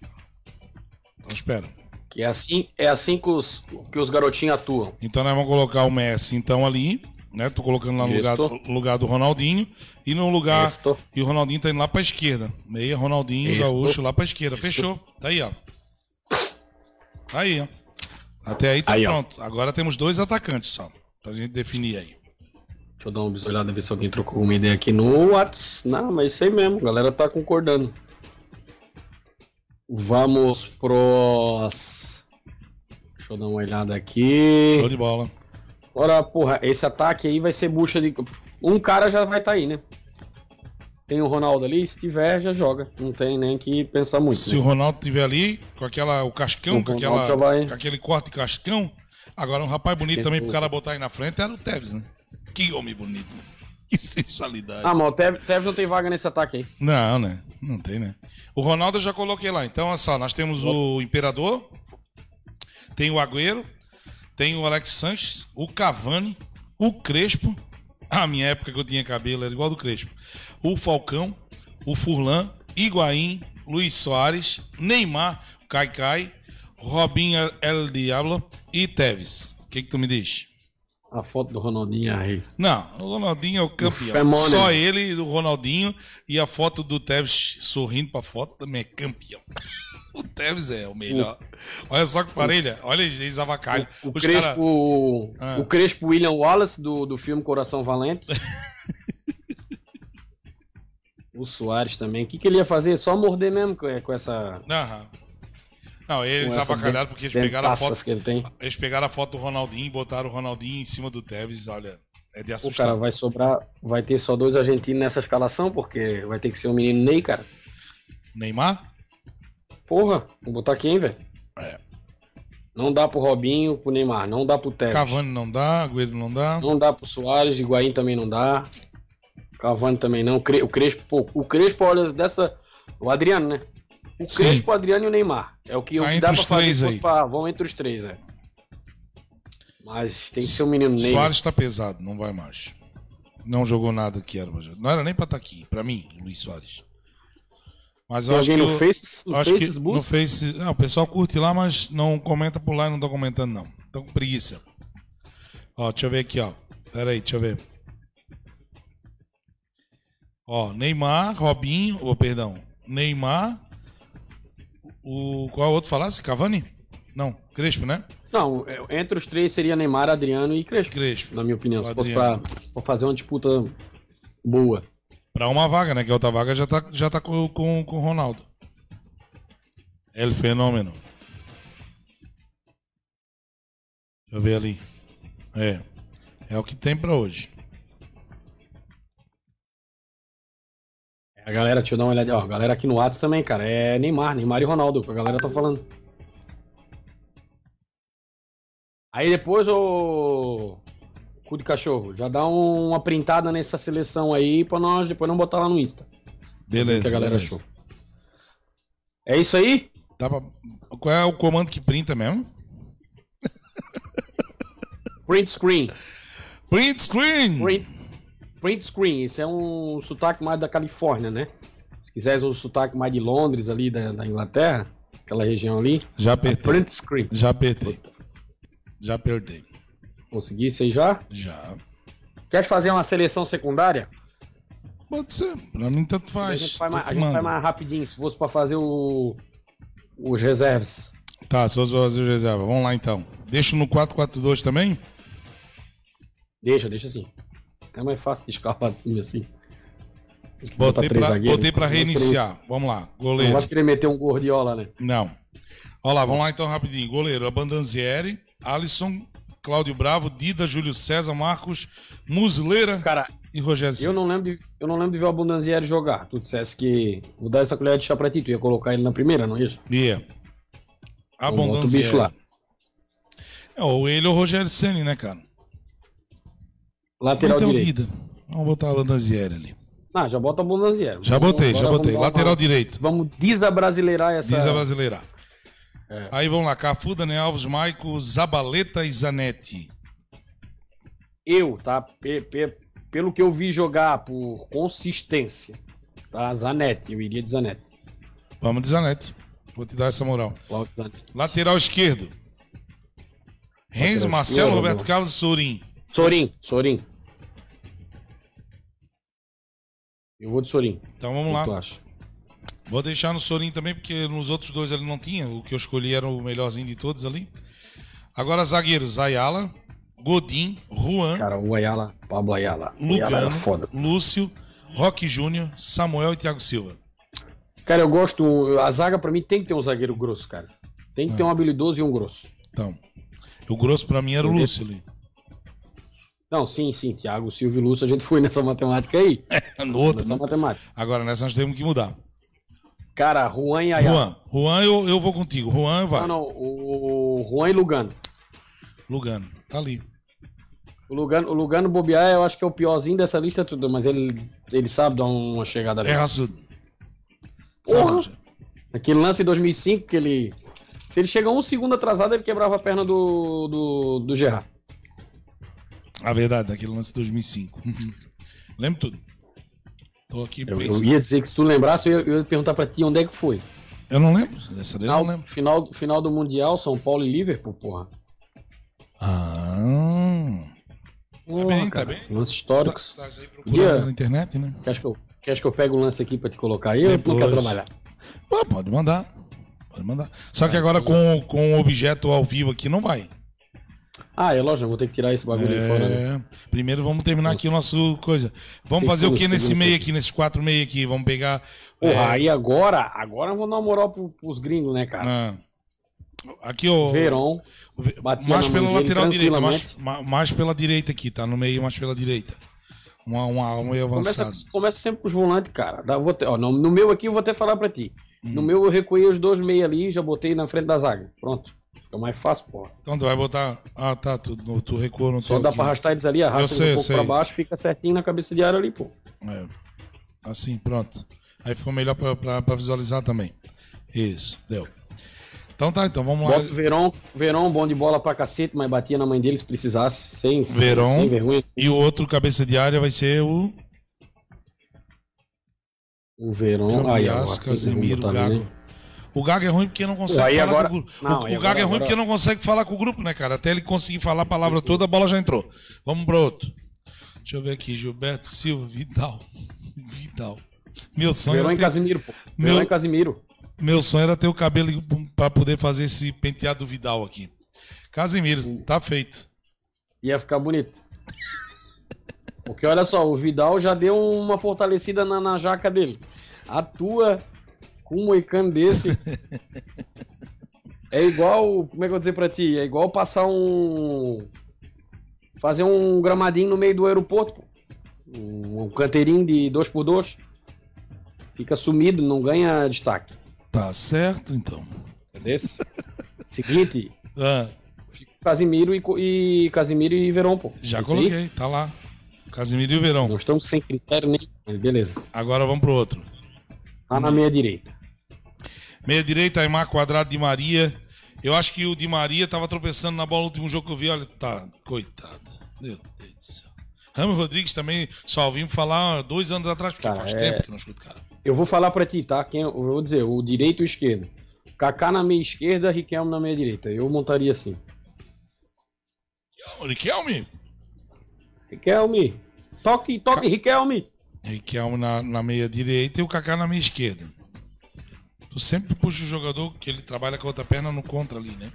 então espera. Que é assim, é assim que os, que os garotinhos atuam. Então nós vamos colocar o Messi então ali, né? Tô colocando lá no lugar, lugar do Ronaldinho e no lugar e o Ronaldinho tá indo lá pra esquerda. Meia Ronaldinho, Isso. Gaúcho lá pra esquerda. Fechou. Tá aí, ó. Tá aí, ó. Até aí tá Aí, ó. pronto. Agora temos dois atacantes só. Pra gente definir aí. Deixa eu dar uma bisolhada, ver se alguém trocou uma ideia aqui no Whats. Não, mas isso aí mesmo, a galera tá concordando. Vamos pros. Deixa eu dar uma olhada aqui. Show de bola. Ora, porra, esse ataque aí vai ser bucha de. Um cara já vai estar tá aí, né? Tem o Ronaldo ali, se tiver, já joga. Não tem nem que pensar muito. Se né? o Ronaldo tiver ali, com aquela, o cascão, O com, aquela, vai- com aquele corte cascão. Agora, um rapaz bonito Sim. também pro cara botar aí na frente era o Tevez, né? Que homem bonito. Que sensualidade. Ah, mas o Tevez Tevez não tem vaga nesse ataque aí. Não, né? Não tem, né? O Ronaldo eu já coloquei lá. Então, olha só, nós temos o Imperador, tem o Agüero, tem o Alex Sanches, o Cavani, o Crespo. A minha época que eu tinha cabelo era igual do Crespo. O Falcão, o Furlan, Higuaín, Luiz Soares, Neymar, Caicai, Robinho El Diablo e Tevez. O que, que tu me diz? A foto do Ronaldinho aí. Não, o Ronaldinho é o campeão. Só ele, o Ronaldinho e a foto do Tevez sorrindo pra foto também é campeão. O Tevez é o melhor. Olha só que parelha. Olha eles avacalham. O Os Crespo, cara- o, Ah. o Crespo William Wallace do, do filme Coração Valente. o Soares também. O que, que ele ia fazer? Só morder mesmo com, essa. Aham. Não, eles avacalharam porque eles pegaram a foto. que ele tem. Eles pegaram a foto do Ronaldinho e botaram o Ronaldinho em cima do Tevez. Olha, é de O assustar. cara vai sobrar. Vai ter só dois argentinos nessa escalação, porque vai ter que ser o menino Ney, cara. Neymar? Porra, vou botar quem, velho? É. Não dá pro Robinho, pro Neymar, não dá pro Tevez. Cavani não dá, Agüero não dá. Não dá pro Soares, Higuaín também não dá. Cavani também não. O Crespo, pô, o Crespo, olha, dessa. O Adriano, né? O. Crespo, o Adriano e o Neymar. É o que, o Tá que entre dá pra os fazer. pra- Vão entre os três, é. Mas tem que ser o menino Ney. Soares tá pesado, não vai mais. Não jogou nada que era. Não era nem pra estar aqui, pra mim, Luiz Soares. Mas eu acho que. no eu- Face, no acho que Facebook? no Face. Não, o pessoal curte lá, mas não comenta por lá e não tô comentando, não. Tô com preguiça. Ó, deixa eu ver aqui, ó. Pera aí, deixa eu ver. Ó, Neymar, Robinho, ou perdão, Neymar, o qual outro falasse? Cavani? Não, Crespo, né? Não, é, entre os três seria Neymar, Adriano e Crespo, Crespo. na minha opinião. Se fosse pra, pra fazer uma disputa boa. Pra uma vaga, né? Que a outra vaga já tá, já tá com, com, com o Ronaldo. El fenômeno. Deixa eu ver ali. É. É o que tem pra hoje. A galera, deixa eu dar uma olhada. Ó, a galera aqui no WhatsApp também, cara. É Neymar, Neymar e Ronaldo, que a galera tá falando. Aí depois, o cu de cachorro, já dá um- uma printada nessa seleção aí pra nós depois não botar lá no Insta. Beleza. que a galera beleza. achou. É isso aí? Dá pra- Qual é o comando que printa mesmo? Print screen. Print screen! Print, print screen. Esse é um sotaque mais da Califórnia, né? Se quiseres um sotaque mais de Londres ali, da, da Inglaterra, aquela região ali. Já apertei. Print screen. Já apertei. Já apertei. Consegui isso aí já? Já. Queres fazer uma seleção secundária? Pode ser. Pra mim tanto a faz. gente faz, mais, a gente faz mais rapidinho, se fosse pra fazer o, os reserves. Tá, se fosse fazer o reserva. Vamos lá então. Deixa no 4-4-2 também? Deixa, deixa assim. É mais fácil de escalar time assim. Botei pra, zagueiros. botei pra Não reiniciar. Vamos lá. Não Goleiro. vai querer meter um gordiola, né? Não. Olha lá, vamos lá então rapidinho. Goleiro, Abandanzieri, Alisson, Cláudio Bravo, Dida, Júlio César, Marcos, Musleira Cara, e Rogério eu Ceni. não lembro de, eu não lembro de ver o Abundanzieri jogar. Tu dissesse que vou dar essa colher de chá pra ti, tu ia colocar ele na primeira, não ia? Yeah. Então bota o Abundanzieri. bicho lá. É, ou ele ou o Rogério Ceni, né, cara? Lateral Então, direito. Dida. Vamos botar o Abandanzieri ali. Ah, já bota o Abundanzieri. Já botei, já botei. Lateral uma- direito. Vamos desabrasileirar essa. Diz a brasileira. É. Aí vamos lá, Cafu, Daniel Alves, Maico, Zabaleta e Zanetti. Eu, tá? Pe- pe- pelo que eu vi jogar por consistência, tá? Zanetti, eu iria de Zanetti. Vamos de Zanetti. Vou te dar essa moral. Lateral esquerdo. Renzo, Marcelo. Roberto Carlos e Sorin. Sorin, Sorin. Eu vou de Sorin. Então O vamos que lá. Vou deixar no Sorin também, porque nos outros dois ele não tinha. O que eu escolhi era o melhorzinho de todos ali. Agora zagueiros, Ayala, Godin, Juan, Cara, o Ayala, Pablo Ayala. Ayala Lugano, foda. Lúcio, Roque Júnior, Samuel e Thiago Silva. Cara, eu gosto. A zaga pra mim tem que ter um zagueiro grosso, cara. Tem que ter É. um habilidoso e um grosso. Então, o grosso pra mim era o? Lúcio ali. Não, sim, sim. Thiago, Silvio e Lúcio, a gente foi nessa matemática aí. No outro, Nessa né? matemática. Agora nessa nós temos que mudar. Cara, Juan e Ayala. Juan, Juan eu, eu vou contigo. Juan vai. Não, não. O Juan e Lugano. Lugano, tá ali. O Lugano, o Lugano bobear, eu acho que é o piorzinho dessa lista tudo, mas ele, ele sabe dar uma chegada É ali. raçudo. Porra! Aquele lance em 2005 que ele. Se ele chega um segundo atrasado, ele quebrava a perna do, do, do Gerard. A verdade, daquele lance de 2005. Lembro tudo. Tô aqui Eu, eu ia dizer que se tu lembrasse, eu ia, eu ia perguntar pra ti onde é que foi. Eu não lembro. Dessa daí eu não lembro. final, final do Mundial, São Paulo e Liverpool, porra. Ah. Porra, bem, tá cara, bem. Lances Tá, históricos. tá aí procurando Dia- na internet, né? Queres que, eu, queres que eu pegue o lance aqui pra te colocar aí ou tu não Depois. quer trabalhar? Pô, pode mandar. Pode mandar. Só que agora com, com o objeto ao vivo aqui não vai. Ah, é lógico, vou ter que tirar esse bagulho aí fora, né? É, primeiro vamos terminar aqui o nosso coisa. Vamos Tem fazer o que nesse meio aqui, nesses quatro meio aqui? Vamos pegar. Porra, é, aí agora, agora eu vou dar uma moral pro, pros gringos, né, cara? ah, aqui, ó. Verão, mais pela lateral direita, mais, mais pela direita aqui, tá? No meio, mais pela direita. Uma, uma, um meio começa, avançado. começa sempre com os volantes, cara. Dá- vou ter- ó, no, no meu aqui eu vou até falar pra ti. Hum. No meu eu recuei os dois meia ali e já botei na frente da zaga. Pronto. Fica mais fácil, porra. Então tu vai botar. Ah, tá. Tu, no- tu recuou no Só dá pra arrastar eles ali, arrasta sei, um pouco sei. pra baixo, fica certinho na cabeça de área ali, pô. É. Assim, pronto. Aí ficou melhor pra, pra, pra visualizar também. Isso, deu. Então tá, então vamos lá. Bota Verão, Verão, bom de bola pra cacete, mas batia na mãe dele se precisasse, sem, Verón. sem vergonha. E o outro cabeça de área vai ser o O Verão, Cambias, Casemiro, ali, Gago. né? O Gago é ruim porque não consegue falar agora- com o grupo. não, o o Gago agora- é ruim agora- porque não consegue falar com o grupo, né, cara? Até ele conseguir falar a palavra toda, a bola já entrou. Vamos pro outro. Deixa eu ver aqui. Gilberto Silva, Vidal. Vidal. Meu sonho, Verão era ter, Casimiro, pô. Meu- Verão Casimiro. meu sonho era ter o cabelo pra poder fazer esse penteado Vidal aqui. Casimiro, tá feito. Ia ficar bonito. Porque olha só, o Vidal já deu uma fortalecida na, na jaca dele. Atua com um moicano desse. É igual. Como é que eu vou dizer pra ti? É igual passar um. Fazer um gramadinho no meio do aeroporto, pô. Um, um canteirinho de 2x2. Fica sumido, não ganha destaque. Tá certo, então. Entendeu? Seguinte, Ah, Casimiro e, e Casimiro e Verón, pô. já Esse aí, coloquei, tá lá. Casimiro e Verão. Não estamos sem critério nenhum, mas beleza. Agora vamos pro outro. Tá na meia direita. Meia direita, Aymar Quadrado de Maria. Eu acho que o Di Maria tava tropeçando na bola no último jogo que eu vi. Olha, tá, coitado. Meu Deus do céu. Ramos Rodrigues também só ouvimos falar dois anos atrás, porque Cara, faz é- tempo que não escuto, cara. Eu vou falar pra ti, tá? Quem, eu vou dizer, o direito e o esquerdo. Kaká na meia esquerda, Riquelme na meia direita. Eu montaria assim. Riquelme? Riquelme. Toque, toque, Ca- Riquelme. Riquelme na, na meia direita e o Kaká na meia esquerda. Tu sempre puxa o jogador que ele trabalha com a outra perna no contra ali, né?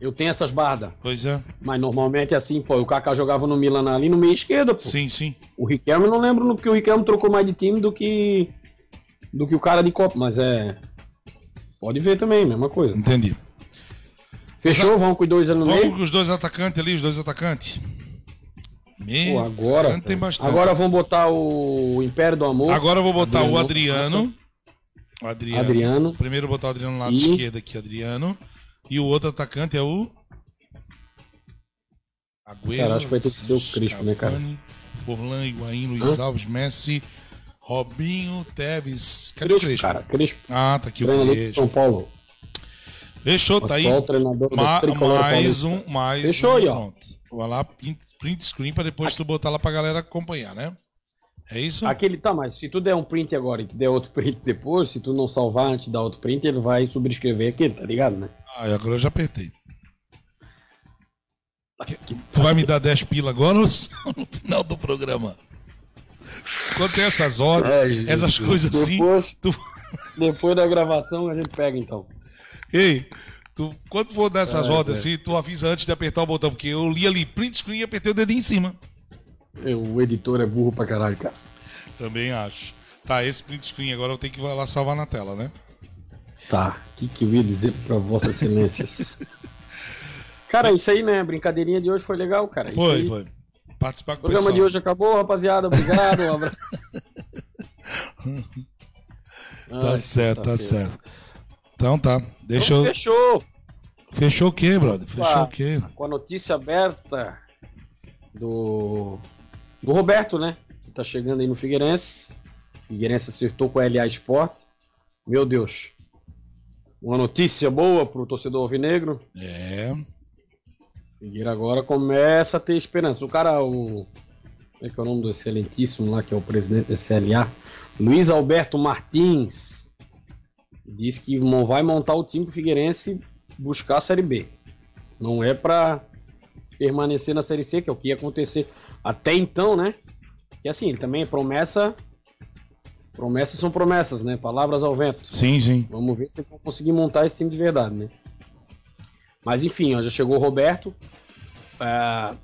Eu tenho essas bardas. Pois é. Mas normalmente é assim, pô. O Kaká jogava no Milan ali no meio esquerda, pô. Sim, sim. O Riquelme eu não lembro porque o Riquelme trocou mais de time do que do que o cara de Copa, mas é pode ver também, mesma coisa. Entendi. Fechou? Vamos com os dois ali no Vamos meio. com os dois atacantes ali, os dois atacantes. Meio Pô, agora, tem bastante. agora vamos botar o Império do Amor. Agora eu vou botar o Adriano. Adriano. O Adriano. Primeiro botar o Adriano no lado E- esquerdo aqui, Adriano. E o outro atacante é o. Agüero. Cara, acho que vai ter que ser o Crespo, né, cara? Cavani, Forlan, Higuaín, Luiz Hã? Alves, Messi, Robinho, Teves. Cadê o Crespo, Crespo? cara. Crespo, Ah, tá aqui o treinador de Crespo. São Paulo. Fechou, tá aí. Ma- mais um, mais Fechou um. aí, ó. Pronto. Vai lá, print, print screen pra depois tu botar lá pra galera acompanhar, né? É isso? Aquele, tá, mas se tu der um print agora e tu der outro print depois, se tu não salvar antes de dar outro print, ele vai subscrever aquele, tá ligado, né? Ah, agora eu já apertei. Que- Tu vai me dar 10 pila agora ou só no final do programa? Quando tem essas ordens, Ai, essas coisas assim, Depois, tu... depois da gravação a gente pega então. Ei, tu, quando for dessas É, ordens é. assim, tu avisa antes de apertar o botão, porque eu li ali print screen e apertei o dedinho em cima. O editor é burro pra caralho, cara. Também acho. Tá, esse print screen agora eu tenho que ir lá salvar na tela, né? Tá, o que, que eu ia dizer pra Vossa Excelências? cara, isso aí, né? Brincadeirinha de hoje foi legal, cara. Isso Foi, aí. foi. Participar O com o programa pessoal. de hoje acabou, rapaziada. Obrigado. Um abraço. Tá Ai, certo, tá sexta-feira. certo. Então tá, deixa Então, eu... Fechou. Fechou o quê, brother? Fechou o quê? Com a notícia aberta do, do Roberto, né? Que tá chegando aí no Figueirense. Figueirense acertou com a LA Sport. Meu Deus. Uma notícia boa pro torcedor alvinegro. É, Figueira agora começa a ter esperança. O cara, o. Como é que é o nome do excelentíssimo lá, que é o presidente da CLA? Luiz Alberto Martins. Disse que não vai montar o time do Figueirense buscar a Série B. Não é para permanecer na Série C, que é o que ia acontecer até então, né? Que assim, também é promessa. Promessas são promessas, né? Palavras ao vento. sim, sim. Vamos ver se vão conseguir montar esse time de verdade, né? Mas enfim, ó, já chegou o Roberto. Ah,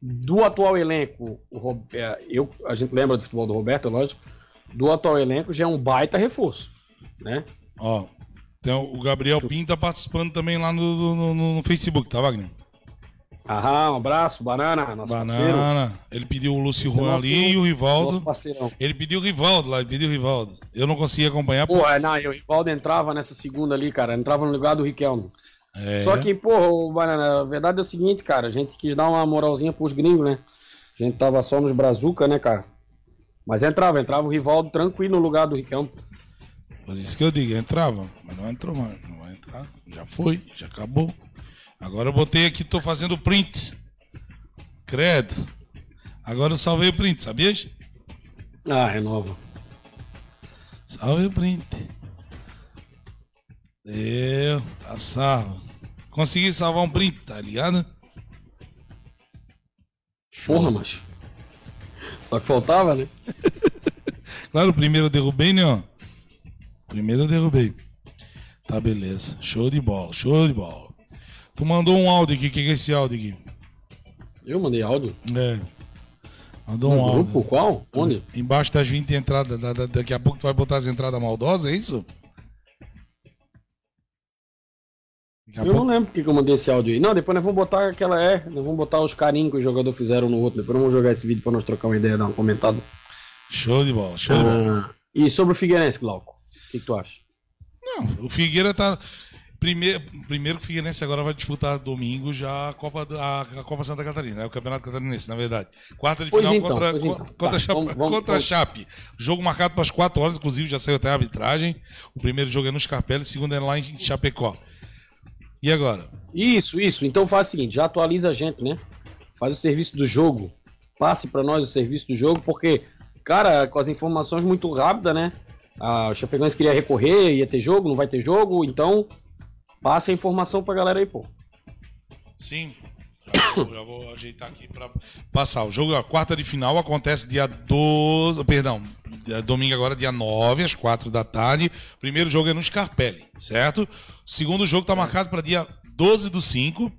do atual elenco, o é, eu, a gente lembra do futebol do Roberto, é lógico. Do atual elenco já é um baita reforço, né? Ó, então o Gabriel Pinto tá participando também lá no, no, no- no Facebook, tá, Wagner? Aham, um abraço, Banana, nosso parceiro. Banana. Ele pediu o Lúcio é Juan ali e o Rivaldo. Ele pediu o Rivaldo lá, ele pediu o Rivaldo. Eu não consegui acompanhar. Pô, não, o Rivaldo entrava nessa segunda ali, cara. Entrava no lugar do Riquelme. É, Só que, pô, Banana, a verdade é o seguinte, cara, a gente quis dar uma moralzinha pros gringos, né? A gente tava só nos Brazuca, né, cara? Mas entrava, entrava o Rivaldo tranquilo no lugar do Riquelme. Por isso que eu digo, entrava, mas não entrou mais. Não vai entrar. Já foi, já acabou. Agora eu botei aqui, tô fazendo print. Credo. Agora eu salvei o print, sabias? Ah, renova. Salve o print. Deu, tá salvo. Consegui salvar um print, tá ligado? Porra, mas. Só que faltava, né? Claro, o primeiro eu derrubei, né? ó? Primeiro eu derrubei. Tá, beleza. Show de bola, show de bola. Tu mandou um áudio aqui, o que que é esse áudio aqui? Eu mandei áudio. É. Mandou um No áudio. grupo? Qual? Onde? Embaixo das 20 entradas, da- da- daqui a pouco tu vai botar as entradas maldosas, é isso? Eu não pouco. lembro porque que eu mandei esse áudio aí. Não, depois nós vamos botar aquela. É, nós vamos botar os carinhos que os jogadores fizeram no outro. Depois nós vamos jogar esse vídeo pra nós trocar uma ideia, dar uma comentada. Show de bola, show de bola. Ah, E sobre o Figueirense, Glauco? O que, que tu acha? Não, o Figueira tá. Primeiro, primeiro que o Figueirense agora vai disputar domingo já a Copa, a, a Copa Santa Catarina, é o Campeonato Catarinense, na verdade. Quarta de Pois final então, contra, então. contra, Tá, a Chape- vamos- contra vamos. Chape. Jogo marcado para as 4 horas, inclusive já saiu até a arbitragem. O primeiro jogo é no Scarpelli, o segundo é lá em Chapecó. E agora? Isso, isso. Então faz o seguinte, já atualiza a gente, né? Faz o serviço do jogo. Passe para nós o serviço do jogo, porque, cara, com as informações muito rápidas, né? A Chapecoense queria recorrer, ia ter jogo, não vai ter jogo, então passe a informação pra galera aí, pô. Sim. Já vou, já vou ajeitar aqui para passar. O jogo, a quarta de final acontece dia 12. Perdão, domingo agora, dia 9, às 4 da tarde. Primeiro jogo é no Scarpelli, certo? Segundo jogo está marcado para dia 12 do 5,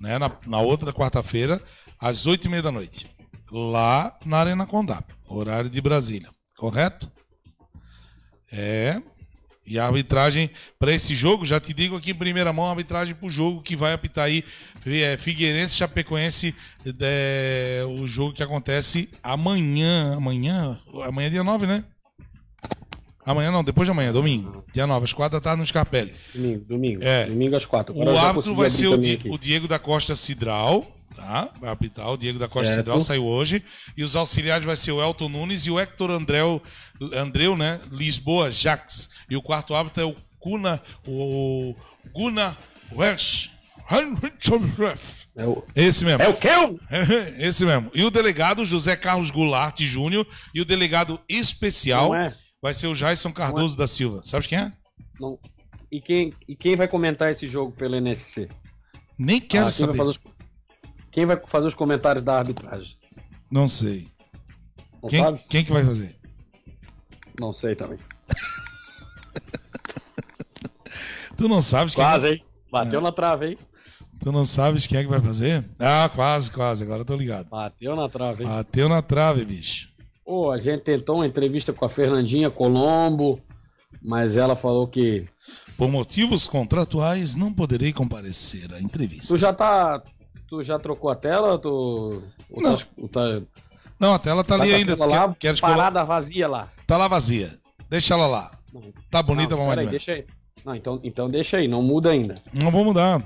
né? Na, na outra quarta-feira, às 8 e meia da noite. Lá na Arena Condá, horário de Brasília. Correto? É. E a arbitragem para esse jogo, já te digo aqui em primeira mão, a arbitragem para o jogo que vai apitar aí é, Figueirense, Chapecoense, é, o jogo que acontece amanhã, amanhã, amanhã é dia 9, né? Amanhã não, depois de amanhã, domingo, dia 9, às 4 da tarde no Scarpelli. Domingo, domingo. É. Domingo às quatro. Agora eu O já árbitro vai ser o, Di- o Diego da Costa Cidral, tá? Vai apitar o Diego da Costa Certo. Cidral, saiu hoje. E os auxiliares vai ser o Elton Nunes e o Hector Andreu, Andreu, né? Lisboa Jax. E o quarto árbitro é o Kuna, o Guna Welsh. É o, Esse mesmo. é o quê? Esse mesmo. E o delegado José Carlos Goulart Júnior e o delegado especial é? vai ser o Jason Cardoso da Silva. Sabe quem é? Não. E quem, e quem vai comentar esse jogo pelo NSC? Nem quero Ah, saber. os, quem vai fazer os comentários da arbitragem? Não sei. Não Quem, sabe? quem que vai fazer? Não sei também. Tu não sabes quem Quase, hein? Bateu na trave, hein? Tu não sabes quem é que vai fazer? Ah, quase, quase. Agora eu tô ligado. Bateu na trave, hein? Bateu na trave, bicho. Pô, a gente tentou uma entrevista com a Fernandinha Colombo, mas ela falou que. Por motivos contratuais, não poderei comparecer à entrevista. Tu já tá. Tu já trocou a tela? ou Tu. Não. Tá, tá, Não, a tela tá tá ali ainda. Quer- lá, colar? parada vazia lá. Tá lá vazia. Deixa ela lá. Não, Tá bonita pra peraí, mais deixa aí. Não, então, então deixa aí, não muda ainda. Não vou mudar.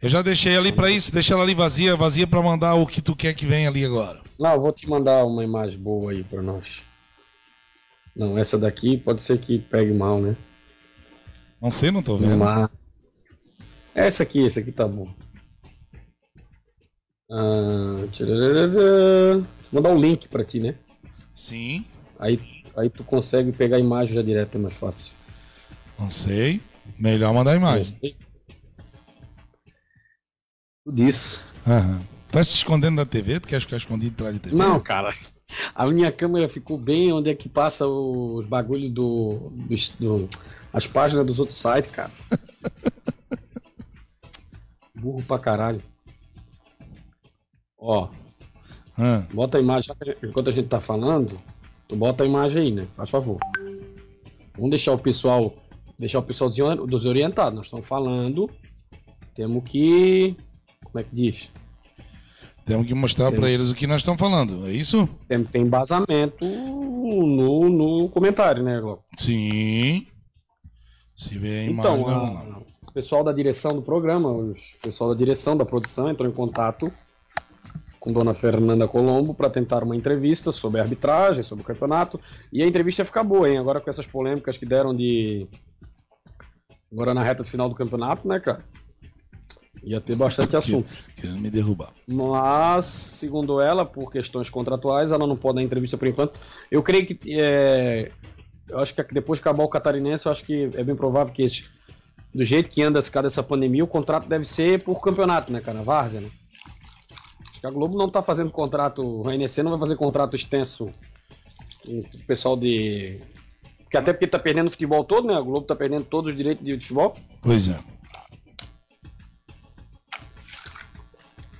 Eu já deixei ali pra isso. Deixa ela ali vazia, vazia pra mandar o que tu quer que venha ali agora. Não, eu vou te mandar uma imagem boa aí pra nós. Não, essa daqui pode ser que pegue mal, né? Não sei, não tô vendo. Mas... Essa aqui, essa aqui tá bom. Ah. Vou mandar um link pra ti, né? Sim, Aí, aí tu consegue pegar a imagem já direto, é mais fácil. não sei. Melhor mandar a imagem. Tudo isso. Aham. Tá te escondendo da TV? Tu quer ficar escondido atrás de TV? Não, cara. A minha câmera ficou bem onde é que passa os bagulhos do, dos- do, As páginas dos outros sites, cara. Burro pra caralho. Ó, bota a imagem, enquanto a gente tá falando, tu bota a imagem aí, né? Faz favor. Vamos deixar o pessoal, deixar o pessoal desori- desorientado. Nós estamos falando, temos que, como é que diz? temos que mostrar pra eles o que nós estamos falando, é isso? Tem, tem embasamento no, no comentário, né, Glauco? Sim. Se vê a imagem, Então, a- o pessoal da direção do programa, o pessoal da direção da produção entrou em contato com Dona Fernanda Colombo para tentar uma entrevista sobre a arbitragem, sobre o campeonato. E a entrevista ia ficar boa, hein? Agora com essas polêmicas que deram de. Agora na reta final do campeonato, né, cara? Ia ter bastante assunto. Querendo me derrubar. Mas, segundo ela, por questões contratuais, ela não pode dar entrevista por enquanto. Eu creio que. é, eu acho que depois de acabar o catarinense, eu acho que é bem provável que esse, do jeito que anda esse cara dessa pandemia, o contrato deve ser por campeonato, né, cara? Várzea, né? Que a Globo não tá fazendo contrato. O NC não vai fazer contrato extenso com o pessoal de. Porque até porque tá perdendo o futebol todo, né? A Globo tá perdendo todos os direitos de futebol. Pois é.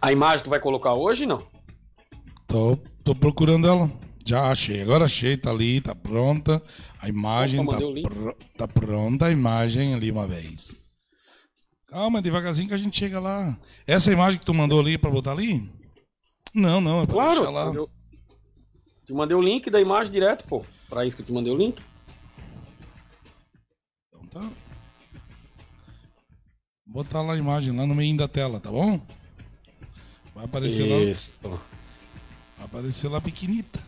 A imagem tu vai colocar hoje, não? Tô, tô procurando ela. Já achei. Agora achei, tá ali, tá pronta. A imagem Opa, tá, pro- tá pronta a imagem ali uma vez. Calma, devagarzinho que a gente chega lá. Essa imagem que tu mandou ali pra botar ali? Não, não, é pra Claro, deixar lá. eu te mandei o link da imagem direto, pô. Pra isso que eu te mandei o link. Então tá. Vou botar lá a imagem lá no meio da tela, tá bom? Vai aparecer Isso. lá. Vai aparecer lá pequenita.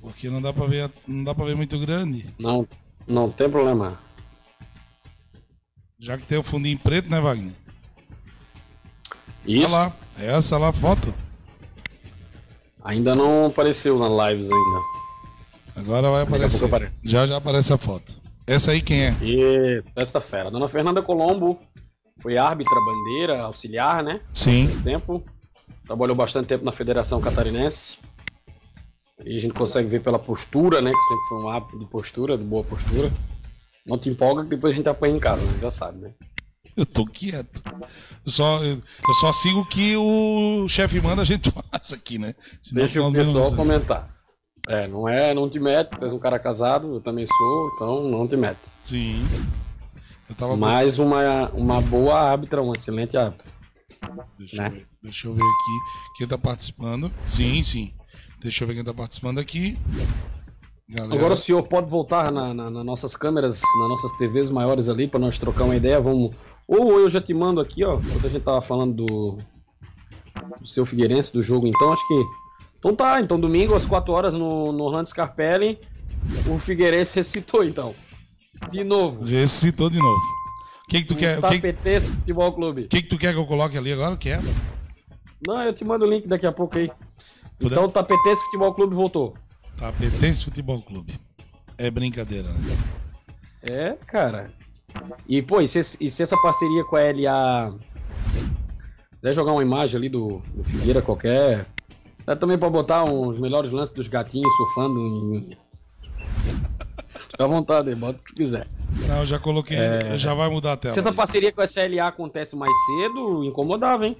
Porque não dá pra ver, não dá para ver muito grande. Não, não tem problema. Já que tem o fundinho preto, né, Wagner? Isso. Olha lá, é essa lá a foto. Ainda não apareceu na lives ainda. Agora vai aparecer. aparece. Já já aparece a foto. Essa aí quem é? Isso, esta fera. Dona Fernanda Colombo foi árbitra bandeira, auxiliar, né? Sim. Tempo. Trabalhou bastante tempo na Federação Catarinense. E a gente consegue ver pela postura, né? Que sempre foi um hábito de postura, de boa postura. Não te empolga que depois a gente apanha em casa, né? Já sabe, né? Eu tô quieto. Eu só, eu, eu só sigo o que o chefe manda a gente faça aqui, né? Senão Deixa o pessoal comentar. É, não é, não te mete, tu és um cara casado, eu também sou, então não te mete. Sim. Mais uma, uma boa árbitra, um excelente árbitro. Deixa, né? eu ver, deixa eu ver aqui quem tá participando. Sim, sim. Deixa eu ver quem tá participando aqui. Galera. Agora o senhor pode voltar na, na- nas nossas câmeras, nas nossas TVs maiores ali, para nós trocar uma ideia. Vamos. Ou eu já te mando aqui, ó, quando a gente tava falando do, do seu Figueirense, do jogo, então acho que. Então tá, então domingo às 4 horas no, no Orlando Scarpelli, o Figueirense ressuscitou então. De novo. Ressuscitou de novo. O que, que tu quer? O Tapetense Futebol Clube. que que tu quer que eu coloque ali agora? Quer? Não, eu te mando o link daqui a pouco aí. Puder- Então o Tapetense Futebol Clube voltou. Tapetense Futebol Clube. É brincadeira, né? É, cara. E, pô, e se, e se essa parceria com a LA. Quiser jogar uma imagem ali do, do Figueira qualquer. Dá também pra botar uns melhores lances dos gatinhos surfando em. Fica à vontade, bota o que quiser. Não, eu já coloquei. Já vai mudar a tela. Se essa parceria com a SLA acontece mais cedo, incomodava, hein?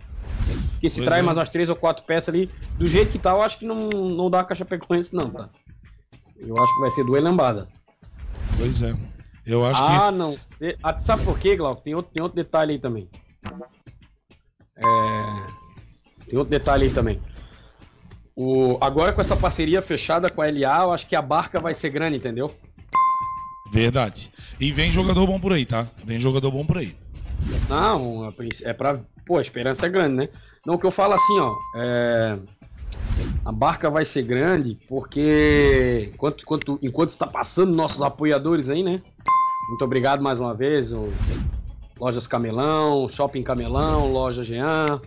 Porque se Pois traz é. mais umas três ou quatro peças ali, do jeito que tá, eu acho que não, não dá a caixa Chapecoense, não, tá? Eu acho que vai ser duas lambadas. Pois é. Eu acho Ah, não sei. Ah, sabe por quê, Glauco? Tem outro, tem outro detalhe aí também. É... Tem outro detalhe aí também. O... Agora com essa parceria fechada com a LA, eu acho que a barca vai ser grande, entendeu? que. Verdade. E vem jogador bom por aí, tá? Vem jogador bom por aí. Não, é pra. Pô, a esperança é grande, né? Não, o que eu falo assim, ó. É... A barca vai ser grande porque enquanto, enquanto, enquanto está passando nossos apoiadores aí, né? Muito obrigado mais uma vez. O Lojas Camelão, Shopping Camelão, Loja Jean,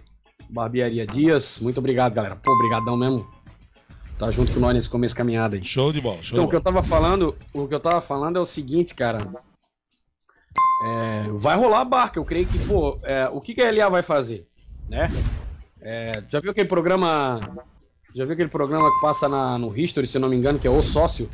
Barbearia Dias. Muito obrigado, galera. Pô, obrigadão mesmo. Tá junto com nós nesse começo de caminhada aí. Show de bola, show Então, o de que eu bola. tava falando, o que eu tava falando é o seguinte, cara. É, vai rolar a barca. Eu creio que, pô, é, o que, que a LA vai fazer, né? É, já viu aquele programa? Já viu aquele programa que passa na, no History, se eu não me engano, que é O Sócio?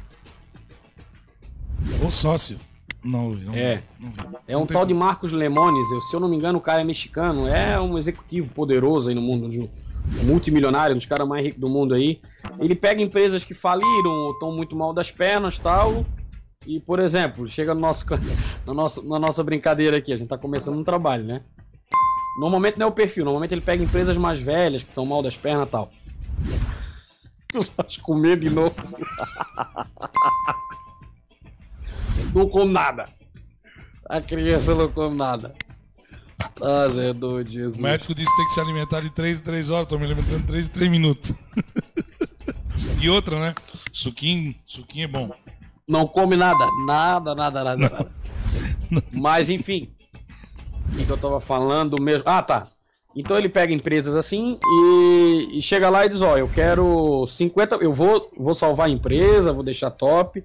O sócio. Não, não É. não. É um tal de. Marcos Lemones. Eu, se eu não me engano, o cara é mexicano. É um executivo poderoso aí no mundo, um multimilionário, um dos caras mais ricos do mundo aí. Ele pega empresas que faliram ou estão muito mal das pernas tal. E, por exemplo, chega no nosso, no nosso, na nossa brincadeira aqui, a gente tá começando um trabalho, né? Normalmente não é o perfil, normalmente ele pega empresas mais velhas, que estão mal das pernas tal. Tu vais comer de novo. não come nada. A criança não come nada. Ah, Zé é doido, Jesus. O médico disse que tem que se alimentar de 3 em 3 horas, tô me alimentando de 3 em 3 minutos. e outra, né? Suquinho, suquinho é bom. Não come nada. Nada, nada, nada, nada. Mas, enfim. O que, que eu tava falando mesmo? Ah, tá. Então ele pega empresas assim e, e chega lá e diz, ó, eu quero 50, eu vou, vou salvar a empresa, vou deixar top,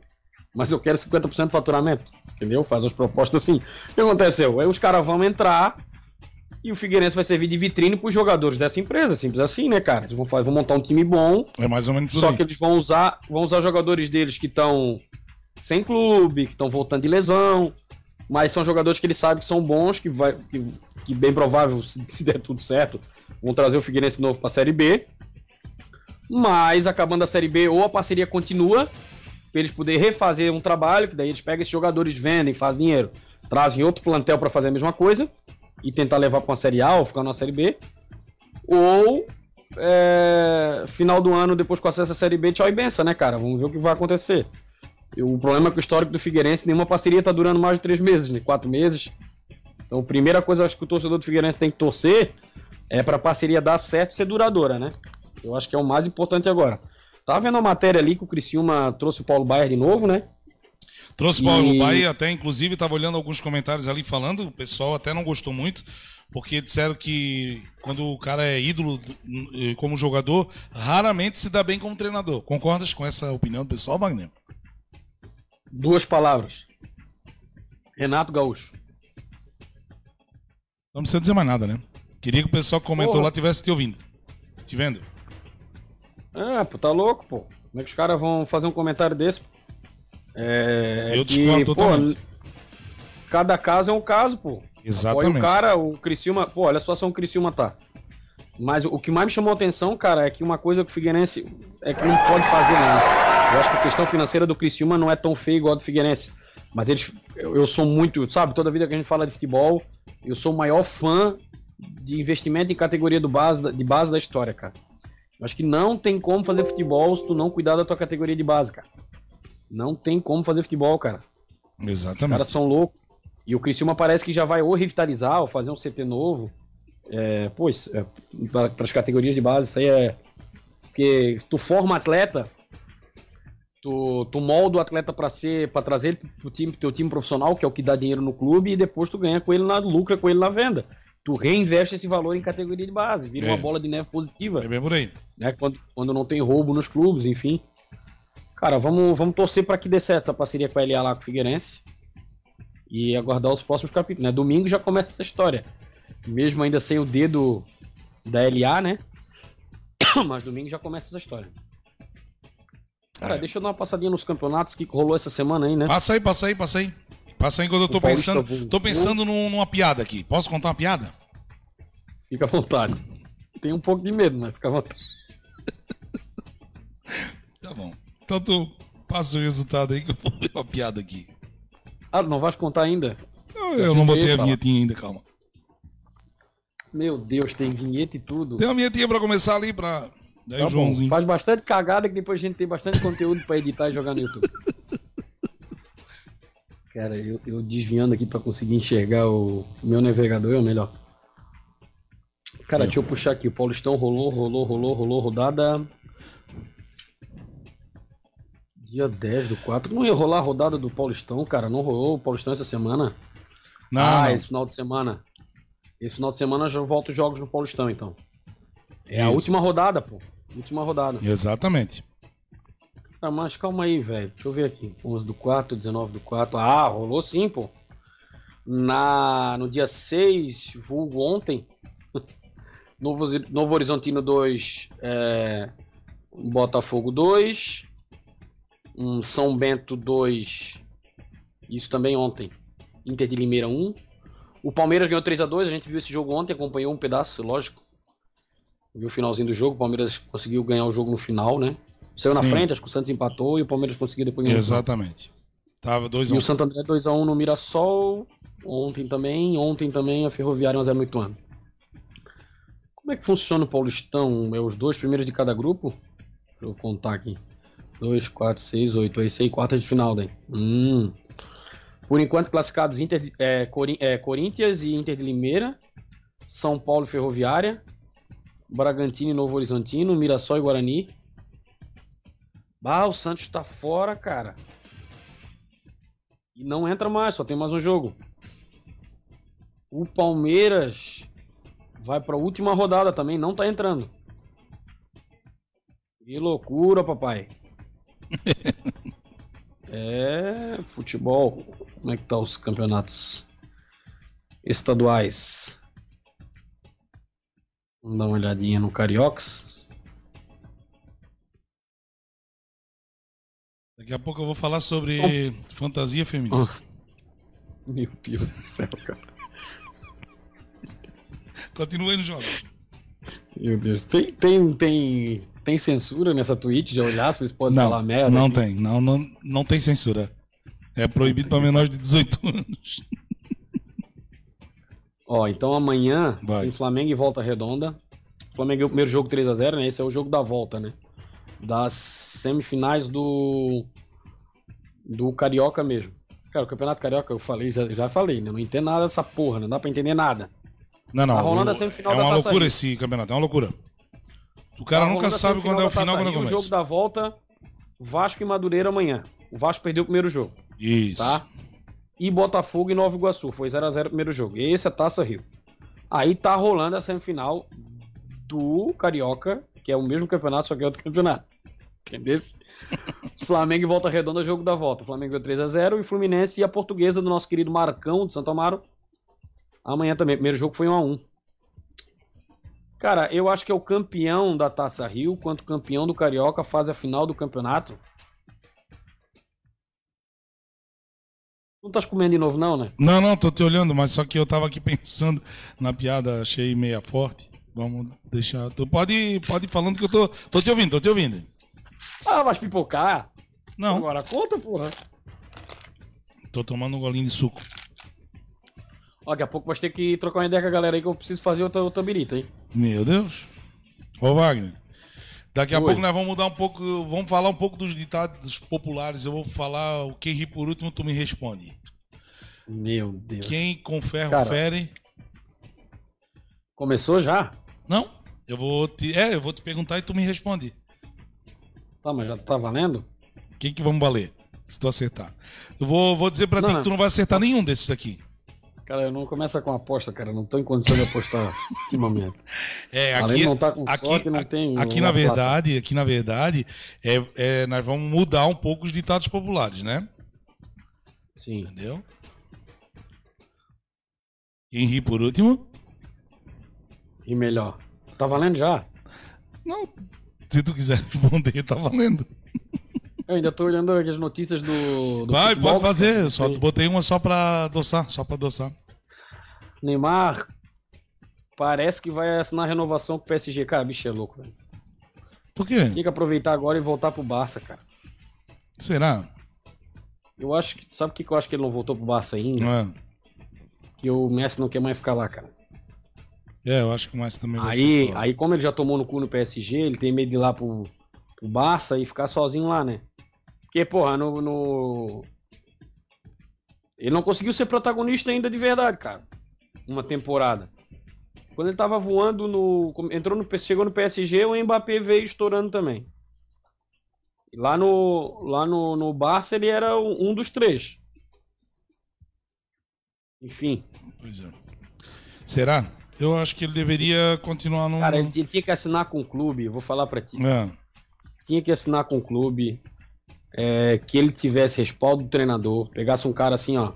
mas eu quero 50% do faturamento, entendeu? Faz as propostas assim. O que aconteceu? Aí os caras vão entrar e o Figueirense vai servir de vitrine para os jogadores dessa empresa, simples assim, né, cara? Eles vão, fazer, vão montar um time bom, É mais ou menos só aí. que eles vão usar, vão usar jogadores deles que estão sem clube, que estão voltando de lesão, mas são jogadores que eles sabem que são bons, que vai, que, que bem provável, se, se der tudo certo, vão trazer o Figueirense novo para a Série B. Mas acabando a Série B, ou a parceria continua, para eles poderem refazer um trabalho, que daí eles pegam esses jogadores, vendem, fazem dinheiro, trazem outro plantel para fazer a mesma coisa e tentar levar para uma Série A ou ficar na Série B. Ou é, final do ano, depois com acesso à Série B, tchau e benção, né, cara? Vamos ver o que vai acontecer. o problema é que o histórico do Figueirense, nenhuma parceria tá durando mais de três meses, né? Quatro meses. Então, a primeira coisa acho que o torcedor do Figueirense tem que torcer é para a parceria dar certo e ser duradoura, né? Eu acho que é o mais importante agora. Tava vendo a matéria ali que o Criciúma trouxe o Paulo Baier de novo, né? Trouxe o Paulo e... Baier até, inclusive, estava olhando alguns comentários ali falando, o pessoal até não gostou muito, porque disseram que quando o cara é ídolo eh, como jogador, raramente se dá bem como treinador. Concordas com essa opinião do pessoal, Wagner? Duas palavras. Renato Gaúcho. Não precisa dizer mais nada, né? Queria que o pessoal que comentou Porra. lá tivesse te ouvindo. Te vendo. Ah, pô, tá louco, pô. Como é que os caras vão fazer um comentário desse? É, Eu discordo totalmente. Pô, cada caso é um caso, pô. Exatamente. Apoia o cara, o Criciúma, pô, olha a situação que o Criciúma tá. Mas o que mais me chamou a atenção, cara, é que uma coisa que o Figueirense é que não pode fazer, não. Eu acho que a questão financeira do Criciúma não é tão feia igual a do Figueirense. Mas eles, eu, eu sou muito, sabe, toda vida que a gente fala de futebol, eu sou o maior fã de investimento em categoria do base, de base da história, cara. Acho que não tem como fazer futebol se tu não cuidar da tua categoria de base, cara. Não tem como fazer futebol, cara. Exatamente. Os caras são loucos. E o Criciúma parece que já vai ou revitalizar ou fazer um CT novo. É, pois, é, para as categorias de base, isso aí é. Porque tu forma atleta, tu, tu molda o atleta para ser, para trazer ele pro time, teu time profissional, que é o que dá dinheiro no clube, e depois tu ganha com ele na lucra com ele na venda. Tu reinveste esse valor em categoria de base, vira é. uma bola de neve positiva. É bem por aí. Né? Quando, quando não tem roubo nos clubes, enfim. Cara, vamos, vamos torcer para que dê certo essa parceria com a LA lá com o Figueirense e aguardar os próximos capítulos. Né? Domingo já começa essa história. Mesmo ainda sem o dedo da LA, né? Mas domingo já começa essa história. Cara, é. deixa eu dar uma passadinha nos campeonatos que rolou essa semana aí, né? Passa aí, passa aí, passa aí. Passa aí quando eu tô pensando. Tô pensando num, numa piada aqui. Posso contar uma piada? Fica à vontade. Tem um pouco de medo, mas fica à vontade. tá bom. Então tu passa o resultado aí que eu vou ver uma piada aqui. Ah, não vais contar ainda? Eu, eu não botei a vinhetinha ainda, calma. Meu Deus, tem vinheta e tudo. Tem uma vinhetinha pra começar ali pra. Daí tá o Joãozinho. Bom. Faz bastante cagada que depois a gente tem bastante conteúdo pra editar e jogar no YouTube. Cara, eu, eu desviando aqui pra conseguir enxergar o meu navegador é o melhor. Cara, deixa eu puxar aqui. O Paulistão rolou, rolou, rolou, rolou, rodada Dia 10 do 4. Não ia rolar a rodada do Paulistão, cara. Não rolou o Paulistão essa semana? Não. Ah, esse final de semana. Esse final de semana já volta os jogos no Paulistão, então. É Isso. a última rodada, pô. Última rodada. Exatamente. Ah, mas calma aí, velho. Deixa eu ver aqui. 11 do 4, 19 do 4. Ah, rolou sim, pô. Na, no dia 6, vulgo ontem, Novo, Novo Horizontino 2, é, Botafogo 2, um São Bento 2, isso também ontem, Inter de Limeira 1. O Palmeiras ganhou 3 a 2 a gente viu esse jogo ontem, acompanhou um pedaço, lógico. Viu o finalzinho do jogo, o Palmeiras conseguiu ganhar o jogo no final, né? Saiu na Sim. frente, acho que o Santos empatou e o Palmeiras conseguiu depois ganhar. Exatamente. Tava 2 a 1. Um. E o Santo André 2 a 1 no Mirassol, ontem também, ontem também a Ferroviária 1 a 0 no Ituano. Como é que funciona o Paulistão? É os dois primeiros de cada grupo? Deixa eu contar aqui. 2, 4, 6, 8. Esse aí, quarta de final, daí. Hum. Por enquanto, classificados Inter, é, Cori é, Corinthians e Inter de Limeira, São Paulo e Ferroviária, Bragantino e Novo Horizontino, Mirassol e Guarani. Bah, o Santos tá fora, cara. E não entra mais, só tem mais um jogo. O Palmeiras vai para a última rodada também, não tá entrando. Que loucura, papai. é, futebol. Como é que tá os campeonatos estaduais? Vamos dar uma olhadinha no Cariocas. Daqui a pouco eu vou falar sobre oh. fantasia feminina. Oh. Meu Deus do céu, cara. Continua aí no jogo. Meu Deus. Tem, tem, tem tem censura nessa tweet de olhar eles podem não, falar merda? Não aqui? tem, não, não, não tem censura. É proibido para menores de 18 anos. Ó, então amanhã Vai. tem Flamengo e Volta Redonda. Flamengo é o primeiro jogo 3 a 0 né? Esse é o jogo da volta, né? Das semifinais do do Carioca mesmo. Cara, o Campeonato Carioca, eu falei, já, já falei, né? Não entendo nada dessa porra, não dá pra entender nada. Não, não. Tá rolando o- a semifinal é da uma loucura Rio. esse campeonato, é uma loucura. O cara Tá nunca sabe quando é o final quando é o jogo da volta, Vasco e Madureira amanhã. O Vasco perdeu o primeiro jogo, Isso. tá? E Botafogo e Nova Iguaçu. Foi 0x0 o primeiro jogo. Esse é a Taça Rio. Aí tá rolando a semifinal do Carioca, que é o mesmo campeonato, só que é outro campeonato. Entendeu? Flamengo e Volta Redonda, jogo da volta. Flamengo ganhou 3x0 e Fluminense e a portuguesa do nosso querido Marcão de Santo Amaro. Amanhã também. Primeiro jogo foi 1x1. Cara, eu acho que é o campeão da Taça Rio, quanto campeão do Carioca, faz a final do campeonato. Não tá comendo de novo, não, né? Não, não, tô te olhando, mas só que eu tava aqui pensando na piada, achei meia forte. Vamos deixar. Tu pode, pode ir falando que eu tô, tô te ouvindo, tô te ouvindo. Ah, vai pipocar? Não, Agora conta, porra. tô tomando um golinho de suco. Ó, daqui a pouco vai ter que trocar uma ideia com a galera aí que eu preciso fazer outra, outra birita, hein? Meu Deus. Ô Wagner. Daqui a Oi. pouco nós vamos mudar um pouco, vamos falar um pouco dos ditados populares. Eu vou falar o quem ri por último, tu me responde. Meu Deus. Quem com ferro Cara. fere. Começou já? Não? Eu vou te, é, eu vou te perguntar e tu me responde. Tá, mas já tá valendo? Quem que vamos valer? Se tu acertar. Eu vou, vou dizer pra ti Não. que tu não vai acertar nenhum desses daqui. Cara, eu não começa com aposta, cara. Não tô em condição de apostar que momento. É, Além aqui, de não tá com aqui, sorte, não tem aqui na plata. verdade, aqui na verdade, é, é, nós vamos mudar um pouco os ditados populares, né? Sim. Entendeu? Quem ri por último? E melhor. Tá valendo já? Não. Se tu quiser responder, tá valendo. Eu ainda tô olhando aqui as notícias do. do Vai, futebol, pode fazer. Eu só botei uma só pra adoçar, só pra adoçar. Neymar parece que vai assinar renovação com o PSG. Cara, bicho é louco, velho. Por quê? Tem que aproveitar agora e voltar pro Barça, cara. Será? Eu acho que. Sabe que que eu acho que ele não voltou pro Barça ainda? Não é? Que o Messi não quer mais ficar lá, cara. É, eu acho que mais também vai Aí, aí, como ele já tomou no cu no PSG, ele tem medo de ir lá pro, pro Barça e ficar sozinho lá, né? Porque, porra, no, no- Ele não conseguiu ser protagonista ainda de verdade, cara. Uma temporada. Quando ele tava voando no. Entrou no. Chegou no PSG, o Mbappé veio estourando também. Lá no. Lá no, no Barça ele era um dos três. Enfim. Pois é. Será? Eu acho que ele deveria continuar no. Cara, ele, ele tinha que assinar com o clube, eu vou falar pra ti. É. tinha que assinar com o clube, é, que ele tivesse respaldo do treinador, pegasse um cara assim, ó.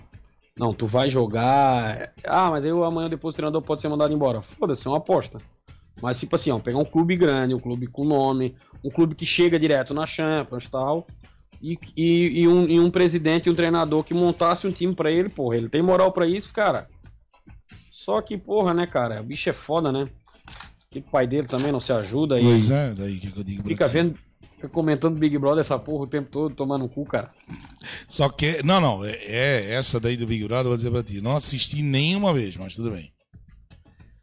Não, tu vai jogar. Ah, mas aí amanhã depois o treinador pode ser mandado embora. Foda-se, é uma aposta. Mas tipo assim, ó, pegar um clube grande, um clube com nome, um clube que chega direto na Champions e tal. E, e, um, e um presidente e um treinador que montasse um time pra ele, porra. Ele tem moral pra isso, cara. Só que, porra, né, cara? O bicho é foda, né? Que o pai dele também não se ajuda e Pois é, daí que eu digo fica vendo, fica comentando Big Brother essa porra o tempo todo, tomando um cu, cara. Só que. Não, não. É, é essa daí do Big Brother, eu vou dizer pra ti. Não assisti nenhuma vez, mas tudo bem.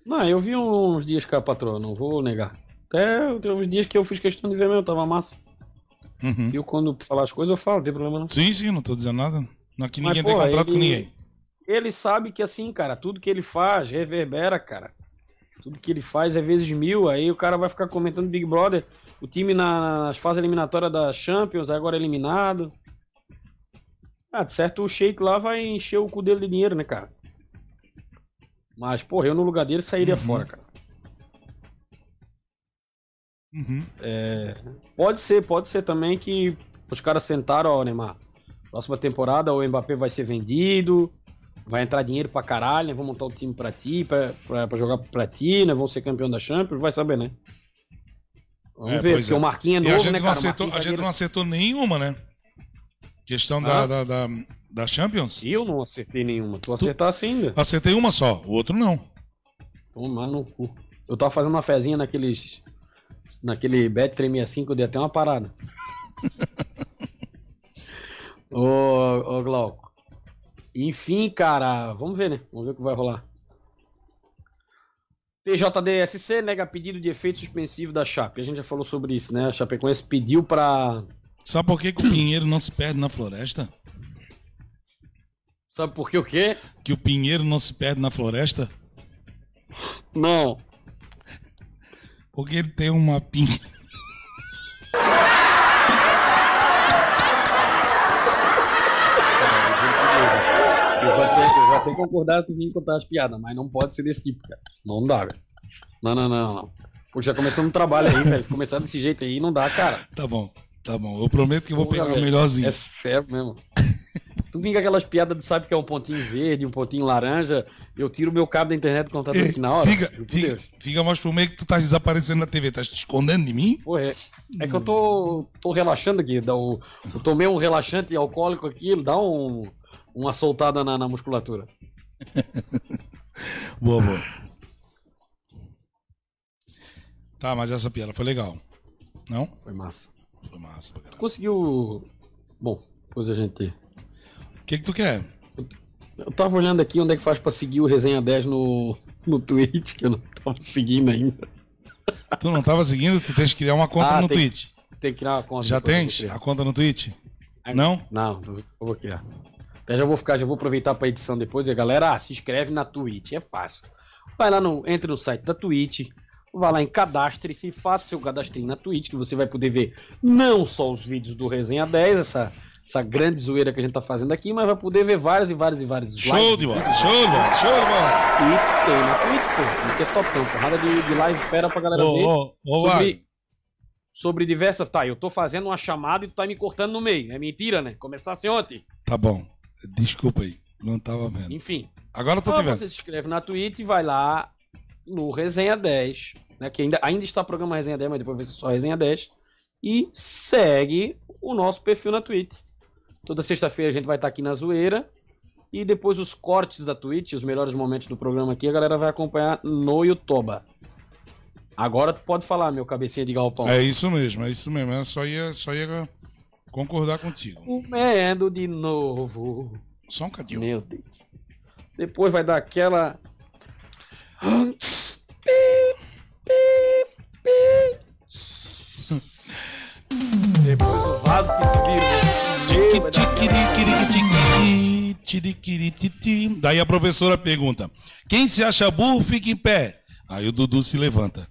Não, eu vi uns dias com a patroa, não vou negar. Até tem uns dias que eu fiz questão de ver mesmo, tava massa. Uhum. Eu quando falar as coisas eu falo, não tem problema não. Sim, sim, não tô dizendo nada. Aqui Mas, ninguém tem porra, contrato com ele- ninguém. Ele sabe que assim, cara, tudo que ele faz reverbera, cara. Tudo que ele faz é vezes mil, aí o cara vai ficar comentando Big Brother, o time nas fases eliminatórias da Champions, agora eliminado. Ah, de certo o Sheik lá vai encher o cu dele de dinheiro, né, cara? Mas, porra, eu no lugar dele sairia Uhum. fora, cara. Uhum. Pode ser, pode ser também que os caras sentaram, ó, Neymar. Próxima temporada o Mbappé vai ser vendido, vai entrar dinheiro pra caralho, né? Vão montar o time pra ti, pra, pra, pra jogar pra ti, né? Vão ser campeão da Champions, vai saber, né? Vamos É, ver, porque é. o Marquinhos é E a novo, gente, né, não acertou, a gente não acertou nenhuma, né? Questão da, Ah. da, da, da Champions. Eu não acertei nenhuma. Tu acertasse ainda. Acertei uma só, o outro não. Tomar no cu. Eu tava fazendo uma fezinha naqueles. Naquele Bet 365, eu dei até uma parada. ô, ô, Glauco. Enfim, cara, vamos ver, né? Vamos ver o que vai rolar. TJDSC nega pedido de efeito suspensivo da Chape. A gente já falou sobre isso, né? A Chapecoense pediu pra, Sabe por que, que o pinheiro não se perde na floresta? Sabe por que o quê? Que o pinheiro não se perde na floresta? Não. Porque ele tem uma pinha. Eu tenho concordado com o contar as piadas, mas não pode ser desse tipo, cara. Não dá, velho. Não, não, não, não. Pô, já começando um trabalho aí, velho. Se começar desse jeito aí, não dá, cara. Tá bom, tá bom. Eu prometo que eu vou Porra, pegar o melhorzinho. É sério mesmo. Se tu vir com aquelas piadas, tu sabe que é um pontinho verde, um pontinho laranja, eu tiro o meu cabo da internet e contato aqui na hora. Fica, fica, fica mais pro meio que tu tá desaparecendo na TV. Tá te escondendo de mim? Porra, é, é que eu tô, tô relaxando aqui. Dá o, eu tomei um relaxante alcoólico aqui, dá um, uma soltada na, na musculatura. Boa, boa. Tá, mas essa piada foi legal. Não? Foi massa. Foi massa pra caralho. Conseguiu. Bom, depois a gente. O que que tu quer? Eu tava olhando aqui onde é que faz pra seguir o Resenha 10 no, no Twitch, que eu não tava seguindo ainda. Tu não tava seguindo? Tu tens que criar uma conta Ah, no tem- Twitch. Tem que criar uma conta. Já tens a conta no Twitch? Não? Não, eu vou criar. Até já vou ficar, já vou aproveitar pra edição depois. E a galera, ah, se inscreve na Twitch, é fácil. Vai lá no, entre no site da Twitch, vai lá em cadastre-se, faça seu cadastrinho na Twitch, que você vai poder ver não só os vídeos do Resenha 10, essa, essa grande zoeira que a gente tá fazendo aqui, mas vai poder ver vários e vários e vários Show de bola, show de bola, show de bola. E tem na Twitch, pô. Twitch é topão, porrada de, de live fera pra galera ver. Ô, ô, ô, sobre, sobre diversas. Tá, eu tô fazendo uma chamada e tu tá me cortando no meio. É mentira, né? Começasse ontem. Tá bom. Desculpa aí. Não tava vendo. Enfim. Agora eu tô Então te vendo. você se inscreve na Twitch e vai lá no Resenha 10, né? Que ainda, ainda está o programa Resenha 10, mas depois vai ser só Resenha 10. E segue o nosso perfil na Twitch. Toda sexta-feira a gente vai estar aqui na zoeira. E depois os cortes da Twitch, os melhores momentos do programa aqui, a galera vai acompanhar no YouTube. Agora tu pode falar, meu cabecinha de galpão. É isso mesmo, é isso mesmo. Eu só ia, só ia concordar contigo. Comendo de novo. Só um cadinho. Meu Deus. Depois vai dar aquela. Depois o vaso que se vira. aquela-. Daí a professora pergunta: Quem se acha burro, fica em pé. Aí o Dudu se levanta.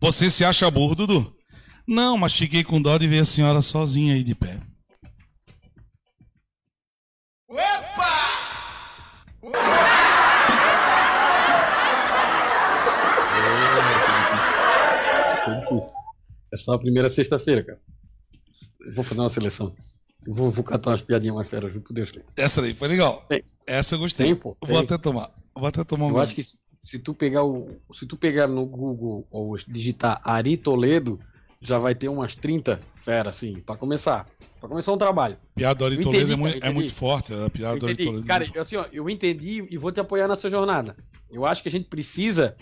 Você se acha burro, Dudu? Não, mas fiquei com dó de ver a senhora sozinha aí de pé. Isso é difícil. É só a primeira sexta-feira, cara. Eu vou fazer uma seleção. Eu vou, vou catar umas piadinhas mais feras, juro por Deus. Essa aí foi legal. Tem. Essa eu gostei. Tem, pô, Vou tem. até tomar. Vou até tomar um. Eu acho que se- se tu pegar o. Se tu pegar no Google ou digitar Ari Toledo, já vai ter umas 30 feras, assim, pra começar. Pra começar um trabalho. Piada do Ari Toledo é, muito, é muito forte. A piada do Ari. Toledo. é Cara, assim, ó, eu entendi e vou te apoiar nessa jornada. Eu acho que a gente precisa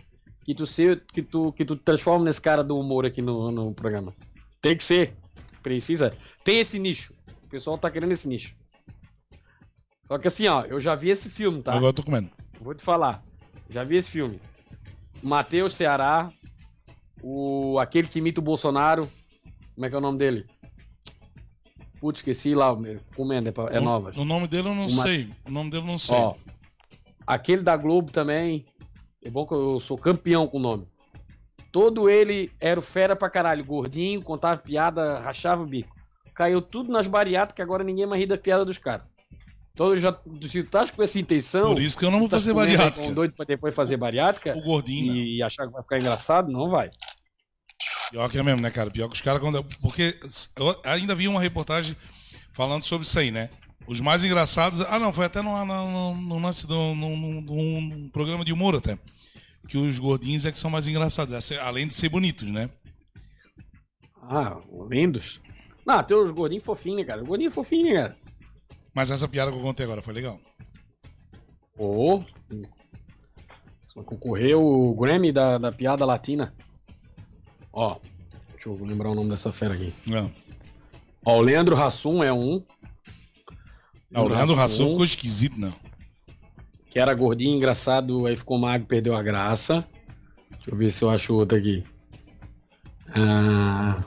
que tu se, que tu que tu transforme nesse cara do humor aqui no, no programa. Tem que ser. Precisa. Tem esse nicho. O pessoal tá querendo esse nicho. Só que assim, ó, eu já vi esse filme, tá? Agora eu tô comendo. Vou te falar. Já vi esse filme. Matheus Ceará, o aquele que imita o Bolsonaro. Como é que é o nome dele? Putz, esqueci lá, comendo, é, é O- novas. O nome dele eu não Uma- sei. O nome dele eu não sei. Ó, aquele da Globo também. É bom que eu sou campeão com o nome. Todo ele era o fera pra caralho, gordinho, contava piada, rachava o bico. Caiu tudo nas bariátricas, agora ninguém mais ri da piada dos caras. Então já, se tu tá com essa intenção. Por isso que eu não vou tá fazer aí bariátrica. um doido pra depois fazer bariátrica O gordinho, né? e achar que vai ficar engraçado, não vai. Pior que é mesmo, né, cara? Pior que os caras quando. Porque eu ainda vi uma reportagem falando sobre isso aí, né? Os mais engraçados. Ah, não, foi até no, no, no lance num- num programa de humor até. Que os gordinhos é que são mais engraçados, essa- além de ser bonitos, né? Ah, lindos. Não, tem os gordinhos fofinhos, né, cara? Gordinho é fofinho, cara? Mas essa piada que eu contei agora foi legal. Ô. Só concorreu o Grammy da, da piada latina. Ó, deixa eu lembrar o nome dessa fera aqui. É. Ó, o Leandro Hassum é um. Ah, o Leandro Rassum ficou esquisito, não. Que era gordinho, engraçado, aí ficou magro, perdeu a graça. Deixa eu ver se eu acho outro aqui. Ah...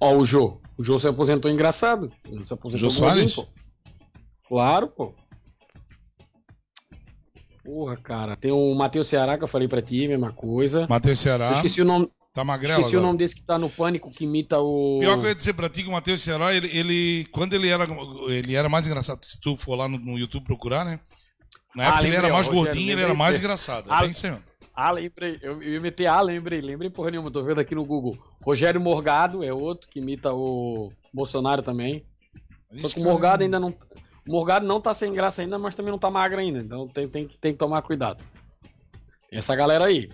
Ó, o Jô. O Jô se aposentou engraçado. Ele se aposentou Jô Soares? pô. Claro, pô. Porra, cara. Tem o Matheus Ceará que eu falei pra ti, mesma coisa. Matheus Eu Ceará. esqueci o nome, Tá magrelo esqueci o agora. nome desse que tá no pânico que imita o. Pior que eu ia dizer pra ti que o Matheus Ceará, ele, ele- quando ele era, ele era mais engraçado, se tu for lá no, no YouTube procurar, né? Na Ah, época ele lembrei, era mais Rogério, gordinho, ele era mais engraçado. É Ah, bem mano. Ah, lembrei. Eu, eu ia meter ah, lembrei. Lembrei porra nenhuma. Tô vendo aqui no Google. Rogério Morgado é outro que imita o Bolsonaro também. Só que o Morgado ainda não. O Morgado não tá sem graça ainda, mas também não tá magro ainda. Então tem, tem, tem que tomar cuidado. Essa galera aí.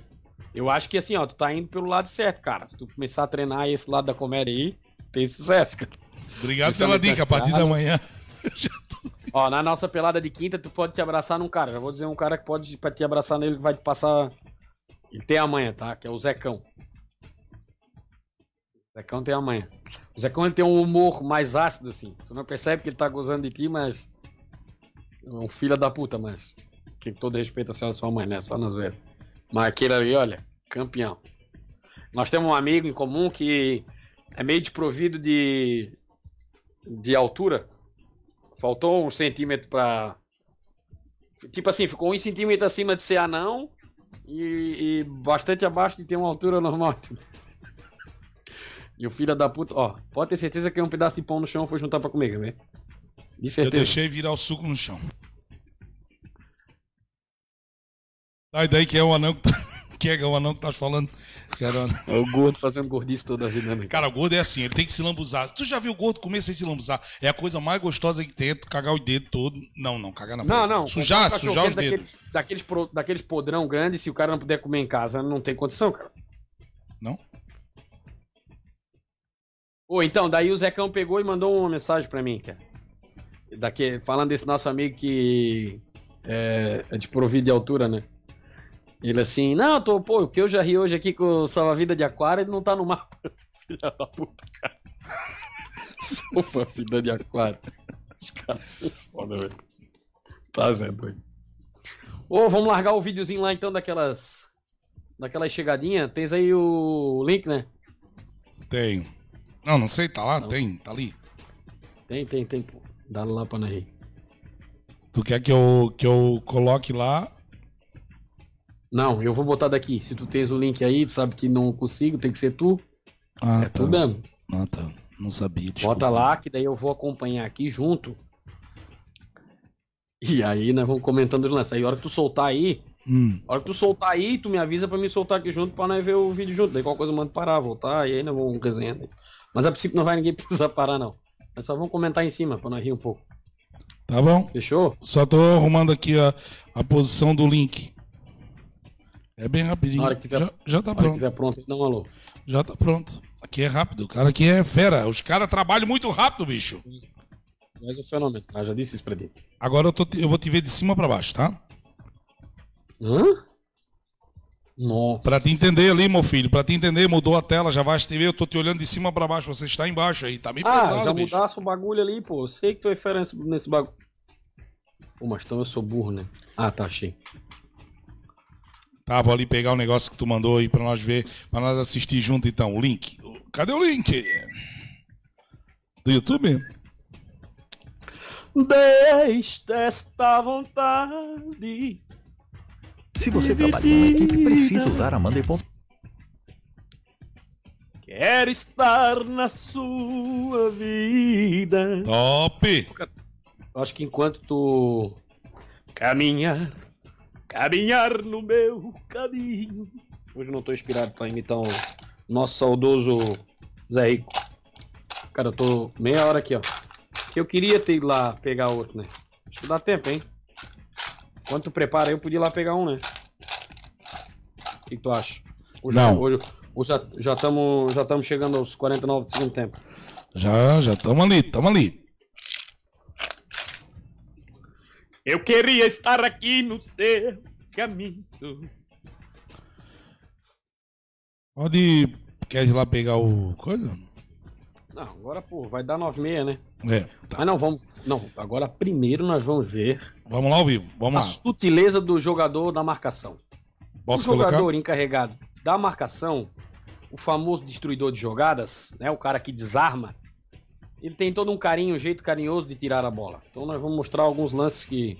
Eu acho que assim, ó, tu tá indo pelo lado certo, cara. Se tu começar a treinar esse lado da comédia aí, tem sucesso, cara. Obrigado pela dica, a partir da manhã. Ó, na nossa pelada de quinta, tu pode te abraçar num cara. Já vou dizer um cara que pode pra te abraçar nele que vai te passar. Ele tem a manha, tá? Que é o Zecão. O Zecão tem a manha. O Zecão ele tem um humor mais ácido, assim. Tu não percebe que ele tá gozando de ti, mas. É um filho da puta, mas. Que todo respeito a senhora sua mãe, né? Só nas vezes. Mas aquele ali, olha, campeão. Nós temos um amigo em comum que é meio desprovido de. de altura. Faltou um centímetro pra. Tipo assim, ficou um centímetro acima de ser anão e, e bastante abaixo de ter uma altura normal. E o filho da puta, ó, pode ter certeza que um pedaço de pão no chão foi juntar pra comer, ver? De Eu certeza. deixei virar o suco no chão. Sai daí que é o anão que tá. Que é o anão que tá falando. Anão. É o gordo fazendo gordice toda a vida, né? Cara, o gordo é assim, ele tem que se lambuzar. Tu já viu o gordo comer sem se lambuzar? É a coisa mais gostosa que tem, é tu cagar o dedo todo. Não, não, cagar na Não, boca. não. Sujar, sujar os dedos. Daqueles, daqueles, podrão grandes, se o cara não puder comer em casa, não tem condição, cara. Não? Ô, então, daí o Zecão pegou e mandou uma mensagem pra mim, cara. Daque, falando desse nosso amigo que é, é desprovido de altura, né? Ele assim, não, tô, pô, o que eu já ri hoje aqui com o Salva-Vida de Aquário, ele não tá no mapa. Filha da puta, cara. Salva-Vida de Aquário. Os caras são foda, velho. Tá, Zé, doido. Ô, vamos largar o videozinho lá então daquelas. Daquelas chegadinhas. Tens aí o link, né? Tenho. Não, não sei, tá lá? Não. Tem, tá ali. Tem, tem, tem, pô. Dá lá pra nós aí. Tu quer que eu, que eu coloque lá? Não, eu vou botar daqui. Se tu tens o link aí, tu sabe que não consigo, tem que ser tu. Ah, é tu mesmo. Ah, tá. Não sabia. desculpa. Bota lá, que daí eu vou acompanhar aqui junto. E aí nós vamos comentando o lance. Aí a hora que tu soltar aí, Hum, a hora que tu soltar aí, tu me avisa pra me soltar aqui junto pra nós ver o vídeo junto. Daí qualquer coisa eu mando parar, voltar, e aí nós vamos resenhando. Mas a princípio não vai ninguém precisar parar, não. Nós só vamos comentar em cima pra nós rir um pouco. tá bom. Fechou? Só tô arrumando aqui a, a posição do link. É bem rapidinho. Na hora que tiver- já, já tá Na hora que pronto. estiver pronto, um alô. Já tá pronto. Aqui é rápido. O cara aqui é fera. Os caras trabalham muito rápido, bicho. Mas é um fenômeno. Ah, já disse isso pra ti. Agora eu, tô, eu vou te ver de cima pra baixo, tá? Hã? Nossa. Pra te entender ali, meu filho. Pra te entender, mudou a tela, já vai TV. Eu tô te olhando de cima pra baixo. Você está embaixo aí. Tá meio Ah, pesado, já bicho. mudasse o bagulho ali, pô. Eu sei que tu é fera nesse, nesse bagulho. Pô, mas então eu sou burro, né? Ah, tá, achei. Tá, vou ali pegar o negócio que tu mandou aí pra nós ver, pra nós assistir junto então. O link. Cadê o link? Do YouTube? Deixa esta vontade. Se você trabalha em uma equipe, precisa usar a Monday.com. Quero estar na sua vida. Top! Acho que enquanto tu caminhar, caminhar no meu caminho. Hoje não tô inspirado pra imitar o nosso saudoso Zé Rico. Cara, eu tô meia hora aqui, ó. Que eu queria ter ido lá pegar outro, né? Acho que dá tempo, hein? Enquanto tu prepara eu podia ir lá pegar um, né? O que, que tu acha? Hoje, Não. Hoje, hoje já estamos já tamo, chegando aos 49 do segundo tempo. Já, já tamo ali, tamo ali. Eu queria estar aqui no seu caminho. Pode. Quer ir lá pegar o. coisa? Não, agora, pô, vai dar 9,6, né? É, tá. Mas não, vamos. Não, agora primeiro nós vamos ver Vamos lá ao vivo. a Vamos lá. sutileza do jogador da marcação. Posso o jogador colocar? encarregado da marcação, o famoso destruidor de jogadas, né? O cara que desarma, ele tem todo um carinho, um jeito carinhoso de tirar a bola. Então nós vamos mostrar alguns lances que,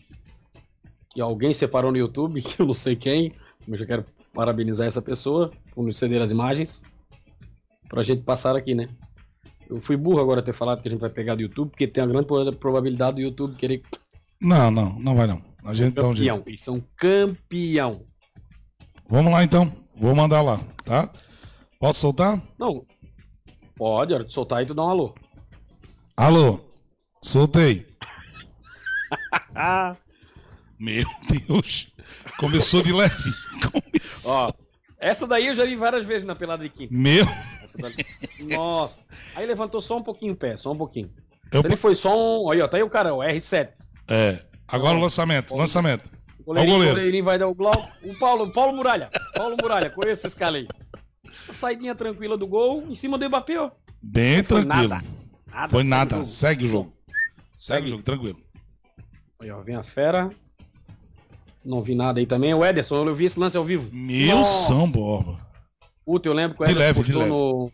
que alguém separou no YouTube, que eu não sei quem, mas eu quero parabenizar essa pessoa por nos ceder as imagens pra gente passar aqui, né? Eu fui burro agora ter falado que a gente vai pegar do YouTube, porque tem a grande probabilidade do YouTube querer Não, não, não vai não. A gente dá um jeito. campeão. Eles são campeão. Vamos lá então. Vou mandar lá, tá? Posso soltar? Não. Pode, hora de soltar aí tu dá um alô. Alô, soltei. Meu Deus. Começou de leve. Começou. ó. Essa daí eu já vi várias vezes na pelada de quinta. Meu. Daí. Nossa. Aí levantou só um pouquinho o pé, só um pouquinho. Eu- Se ele foi só um. Olha, ó, tá aí o cara, o R7. É. Agora o lançamento. Lançamento. O goleirinho, goleiro. o goleirinho vai dar o Glau. O Paulo, o Paulo Muralha. Paulo Muralha, conheço esse cara aí. Uma saidinha tranquila do gol, em cima do Mbappé, ó. Bem tranquilo. nada. Nada. Foi segue nada. o jogo. Segue o jogo. Segue Segue. o jogo, tranquilo. Aí, ó, vem a fera. Não vi nada aí também. O Ederson, eu vi esse lance ao vivo. Meu Nossa. São Borba. Puta, eu lembro que o De Ederson leve, postou no.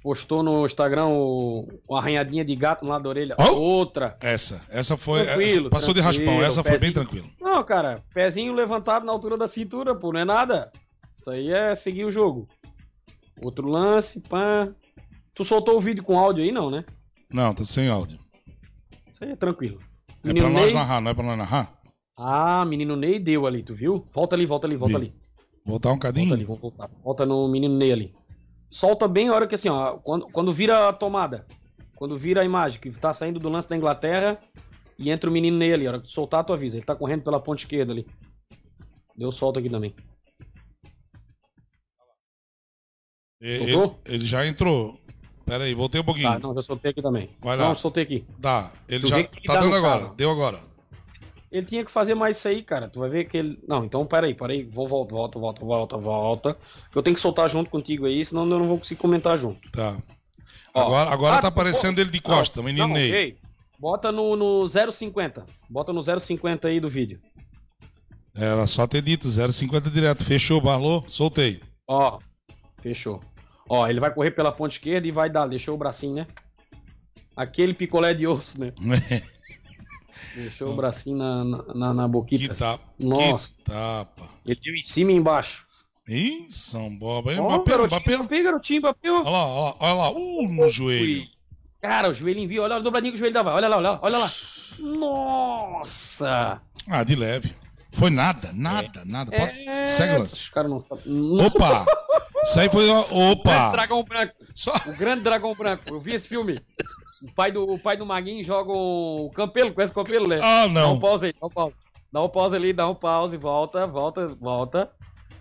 Postou no Instagram o, uma arranhadinha de gato lá da orelha. Ó. Outra. Essa. Essa foi. Tranquilo, essa- passou de raspão. Essa foi bem tranquilo. Não, cara, pezinho levantado na altura da cintura, pô, não é nada. Isso aí é seguir o jogo. Outro lance, pá. Tu soltou o vídeo com áudio aí, não, né? Não, tá sem áudio. Isso aí é tranquilo. É Menino pra nós Ney- narrar, não é pra nós narrar? Ah, menino Ney deu ali, tu viu? Volta ali, volta ali, volta Vi. ali. Voltar um Volta cadinho? ali, vamos voltar. Volta no menino Ney ali. Solta bem a hora que assim, ó, quando, quando vira a tomada, quando vira a imagem, que tá saindo do lance da Inglaterra e entra o menino Ney ali, a hora que tu soltar, tu avisa. Ele tá correndo pela ponta esquerda ali. Deu solto aqui também. Ele, Soltou? ele já entrou. Pera aí, voltei um pouquinho. Tá, não, já soltei aqui também. Vai lá. Não, soltei aqui. Dá. Ele Tu já tá dando agora. Deu agora. Ele tinha que fazer mais isso aí, cara. Tu vai ver que ele. Não, então peraí, peraí. Vou volta, volta, volta, volta, volta. Eu tenho que soltar junto contigo aí, senão eu não vou conseguir comentar junto. Tá. Ó. Agora, agora Ah, tá aparecendo ele de costa, o menino não, Ney. ei, bota no, no 0,50. Bota no 0,50 aí do vídeo. Era só ter dito 0,50 direto. Fechou, barlou, soltei. Ó, fechou. Ó, ele vai correr pela ponta esquerda e vai dar. Deixou o bracinho, né? Aquele picolé de osso, né? Deixou o bracinho na, na, na, na que boquita. tapa. Nossa. Que tapa. Ele deu em cima e embaixo. Ih, São Boba. Ó, Mbappé, garotinho, Mbappé. Mbappé, garotinho, Mbappé. Olha lá, olha lá, olha lá. Uh, no joelho. Ui. Cara, o joelhinho viu. Olha a dobradinha que o joelho dava. Olha lá, olha lá, olha lá. Nossa! Ah, de leve. Foi nada, nada, nada. Pode... É, Segue o lance. Não sabem. Não. Opa! Isso aí foi. O Opa! Dragão Branco. Só... O Grande Dragão Branco. Eu vi esse filme. O pai do, o pai do Maguinho joga o Campelo. Conhece o Campelo, né? Ah, Dá um não. pause aí, dá um pause. Dá um pause ali, dá um pause, volta, volta, volta.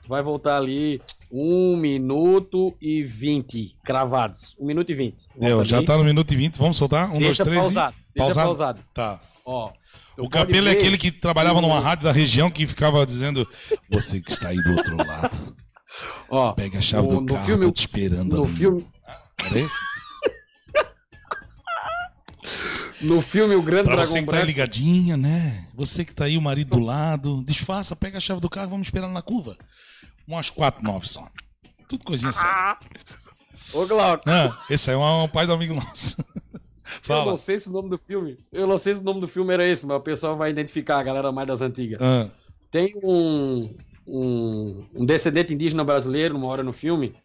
Vai voltar ali. 1 minuto e 20 cravados. 1 minuto e 20. Volta Deu, já tá no minuto e 20. Vamos soltar? Um, Deixa dois, três pausado. e. Deixa Pausado? pausado. Tá. Ó. O Capelo é aquele que trabalhava numa rádio da região que ficava dizendo: Você que está aí do outro lado, Ó, pega a chave O- do carro, filme- tô te esperando no ali. filme, Era esse? no filme O Grande Pra Dragão você que tá aí ligadinha, né? Você que tá aí, o marido do lado, disfarça, pega a chave do carro, vamos esperar na curva. Umas quatro, nove só. Tudo coisinha séria. Ô, Glauco, Não, esse aí é um pai do amigo nosso. Eu não Fala. sei se o nome do filme. Eu não sei se o nome do filme era esse, mas o pessoal vai identificar, a galera mais das antigas. Ah, Tem um, um, um descendente indígena brasileiro, uma hora no filme,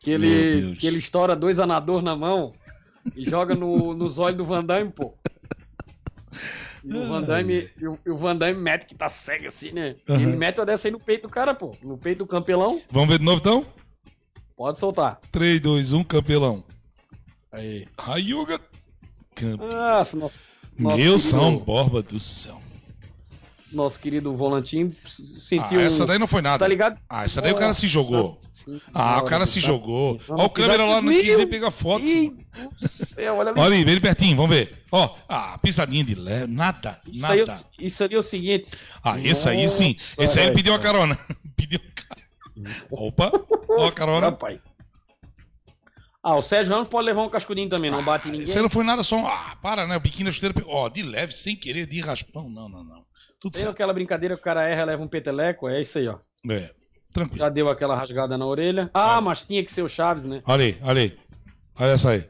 que ele, que ele estoura dois anador na mão e joga no, nos olhos do Van Damme, pô. E o Van Damme, o, o Van Damme mete que tá cego assim, né? Aham. Ele mete uma dessa aí no peito do cara, pô. No peito do campelão. vamos ver de novo então? Pode soltar. 3, 2, 1, campelão. Aí. Rayuga. Camp... Nosso, Meu querido- São Borba do céu. Nosso querido volantinho Ah, sentiu. essa daí não foi nada. Tá ligado? Ah, essa daí o cara se jogou. Ah, o cara se senhora, jogou. tá- Ó, o câmera lá no que vem pegar foto. Ih, do céu, olha ali. Olha aí, vem ele pertinho, vamos ver. Ó, ah, pisadinha de leve, nada, Isso aí, é nada. o- isso aí é o seguinte. Ah, esse aí sim. Esse aí pediu uma carona. Pediu uma carona. Opa, ó a carona. Rapaz. Ah, o Sérgio Ramos pode levar um cascudinho também, não bate em ninguém. Aí não foi nada, só um. Ah, para, né? O biquíni da chuteira. Ó, de leve, sem querer, de raspão. Não, não, não. Tudo Tem certo. aquela brincadeira que o cara erra, leva um peteleco, é isso aí, ó. É, tranquilo. Já deu aquela rasgada na orelha. Ah, mas tinha que ser o Chaves, né? Olha aí, olha aí. Olha essa aí.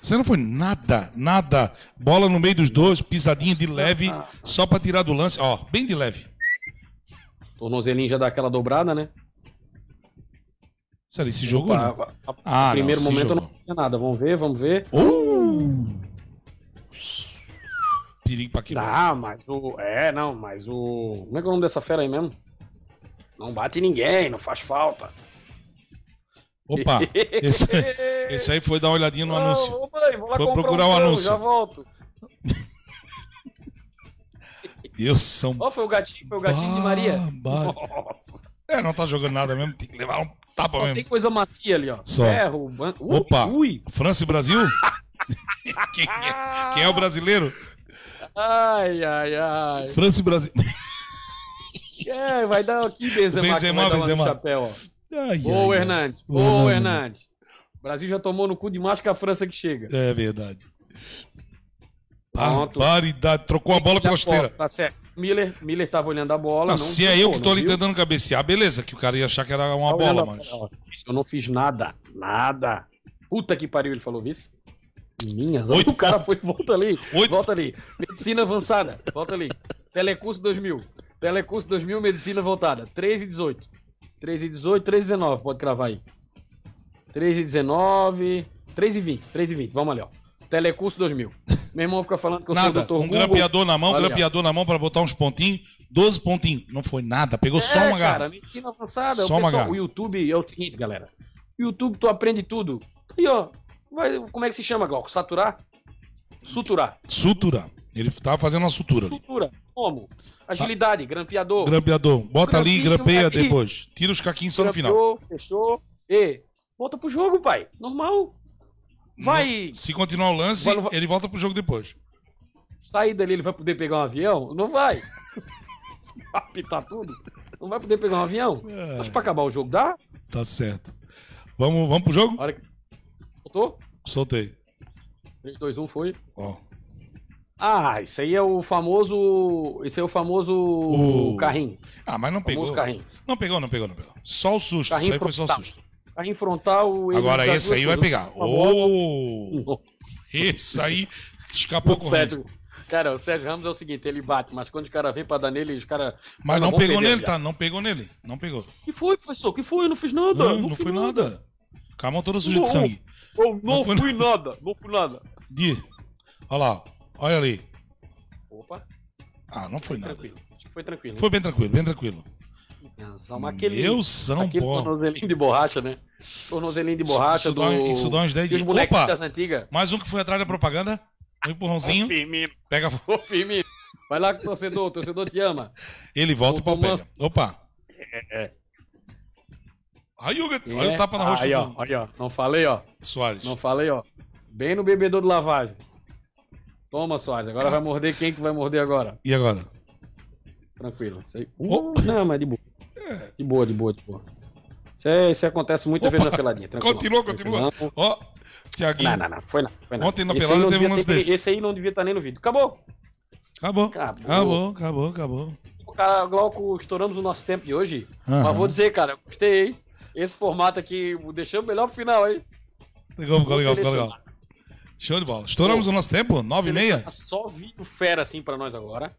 Você não foi nada, nada. Bola no meio dos dois, pisadinha de leve, só pra tirar do lance. Ó, bem de leve. Tornozelinho já dá aquela dobrada, né? Sério, esse jogo Opa, não. a- a- Ah, no primeiro não, momento eu não tinha nada. Vamos ver, vamos ver. Uh! Perigo pra quebrar. Ah, mas o. É, não, mas o. Como é que é o nome dessa fera aí mesmo? Não bate ninguém, não faz falta. Opa, esse, esse aí foi dar uma olhadinha no anúncio. mãe, vou lá Foi procurar um o anúncio. Já volto. Deus são. Ó, foi o gatinho, foi o gatinho de Maria. Ba- Nossa. É, não tá jogando nada mesmo, tem que levar um tapa Só mesmo. tem coisa macia ali, ó. Só. Ferro, ban... Ui, Opa. Ui. França e Brasil? quem, é, quem é o brasileiro? Ai, ai, ai. França e Brasil. É, vai dar aqui Benzema, Benzema, Benzema. chapéu, ó. Ai, Boa, ai. Hernandes. Boa, Boa, Hernandes. Hernandes. O Brasil já tomou no cu de mais que a França que chega. É verdade. Pronto. Barbaridade. Trocou a bola pela esteira. Tá certo. Miller, Miller tava olhando a bola. Não, não se é eu que tô ali tentando cabecear, beleza, que o cara ia achar que era uma Tá bola, mas. Eu não fiz nada. Nada. Puta que pariu, ele falou, vice. Minhas, Oito o cara foi, volta ali, Oito. volta ali. Medicina avançada, volta ali. Telecurso 2000. Telecurso 2000, medicina voltada. 3 e 18. 3 e 18, 3 e 19, pode cravar aí. 3 e 19, 3 e 20, 3 e 20, vamos ali, ó. Telecurso 2000. Meu irmão fica falando que eu Nada, sou doutor um Google. grampeador na mão, Olha, grampeador na mão pra botar uns pontinhos, 12 pontinhos. Não foi nada, pegou só É, uma cara, garra. medicina avançada. Só o, uma pessoal- garra. o YouTube é o seguinte, galera. O YouTube tu aprende tudo. E ó, vai, como é que se chama, Glauco? Saturar? Suturar. Sutura. Ele tava fazendo uma sutura ali. Sutura. Como? Agilidade, grampeador. Grampeador, bota ali, grampeia aqui. depois. Tira os caquinhos só no final. Grampeou, fechou. E volta pro jogo, pai. Normal. Vai Se continuar o lance, Vai, ele volta pro jogo depois. sair dali, ele vai poder pegar um avião? Não vai. Apitar tudo. Não vai poder pegar um avião? É. Mas pra acabar o jogo dá? Tá certo. Vamos, vamos pro jogo? Hora que... Voltou? Soltei. 3, 2, 1, foi. Ó. Ah, isso aí é o famoso. Esse é o famoso O- carrinho. Ah, mas não pegou. carrinho. Não pegou, não pegou, não pegou. Só o susto. Carrinho Isso aí foi só o susto. Carrinho frontal. ele Agora esse aí vai pegar. Oh! Esse aí escapou O correndo. Sérgio, cara, o Sérgio Ramos é o seguinte, ele bate, mas quando os caras vêm pra dar nele, os caras. Mas Não, não pegou nele, já. tá? Não pegou nele. Não pegou. Que foi, professor? Que foi? Eu não fiz nada. Não, não fiz foi nada. Com a mão toda suja de Não. sangue. Eu não, Não foi fui nada. Não fui nada. De. Olha lá. Olha ali. Opa, Ah, não foi nada. tranquilo. Acho que foi tranquilo. Foi bem tranquilo, bem tranquilo. Mas aquele, Meu São aquele Paulo. tornozelinho de borracha, né? Tornozelinho de borracha Isso do. dá, isso dá uns 10 dos dias. bonequinhos Opa! das antigas. Mais um que foi atrás da propaganda. Um empurrãozinho. Ô, Firmino. Pega. Ô, Firmino. Vai lá com o torcedor, o torcedor te ama. Ele volta e o pau pega. Opa. É. Aí, Hugo, olha É. o tapa na roxa Aí, ó, do aí, ó. Não falei, ó. Soares. Não falei, ó. Bem no bebedor de lavagem. Toma, Soares. Agora vai morder quem que vai morder agora? E agora? Tranquilo. Isso aí. Oh. Não, mas de boa. De boa, de boa, de boa. Isso, aí, isso acontece muitas Opa. vezes na peladinha. Tranquilo. Continua, continua. Ó, Tiaguinho. Não, não, não. Foi não. Foi não. Ontem na Esse pelada teve um devia lance ter- desse. Esse aí não devia estar nem no vídeo. Acabou. Acabou. Acabou. Acabou, acabou. Cara, Glauco, estouramos o nosso tempo de hoje. Aham. Mas vou dizer, cara, gostei, hein? Esse formato aqui, deixamos melhor pro final, hein? Legal, ficou legal, ficou legal. Show de bola. Estouramos o nosso tempo? Nove e meia? Selecionar Só vídeo fera assim pra nós agora.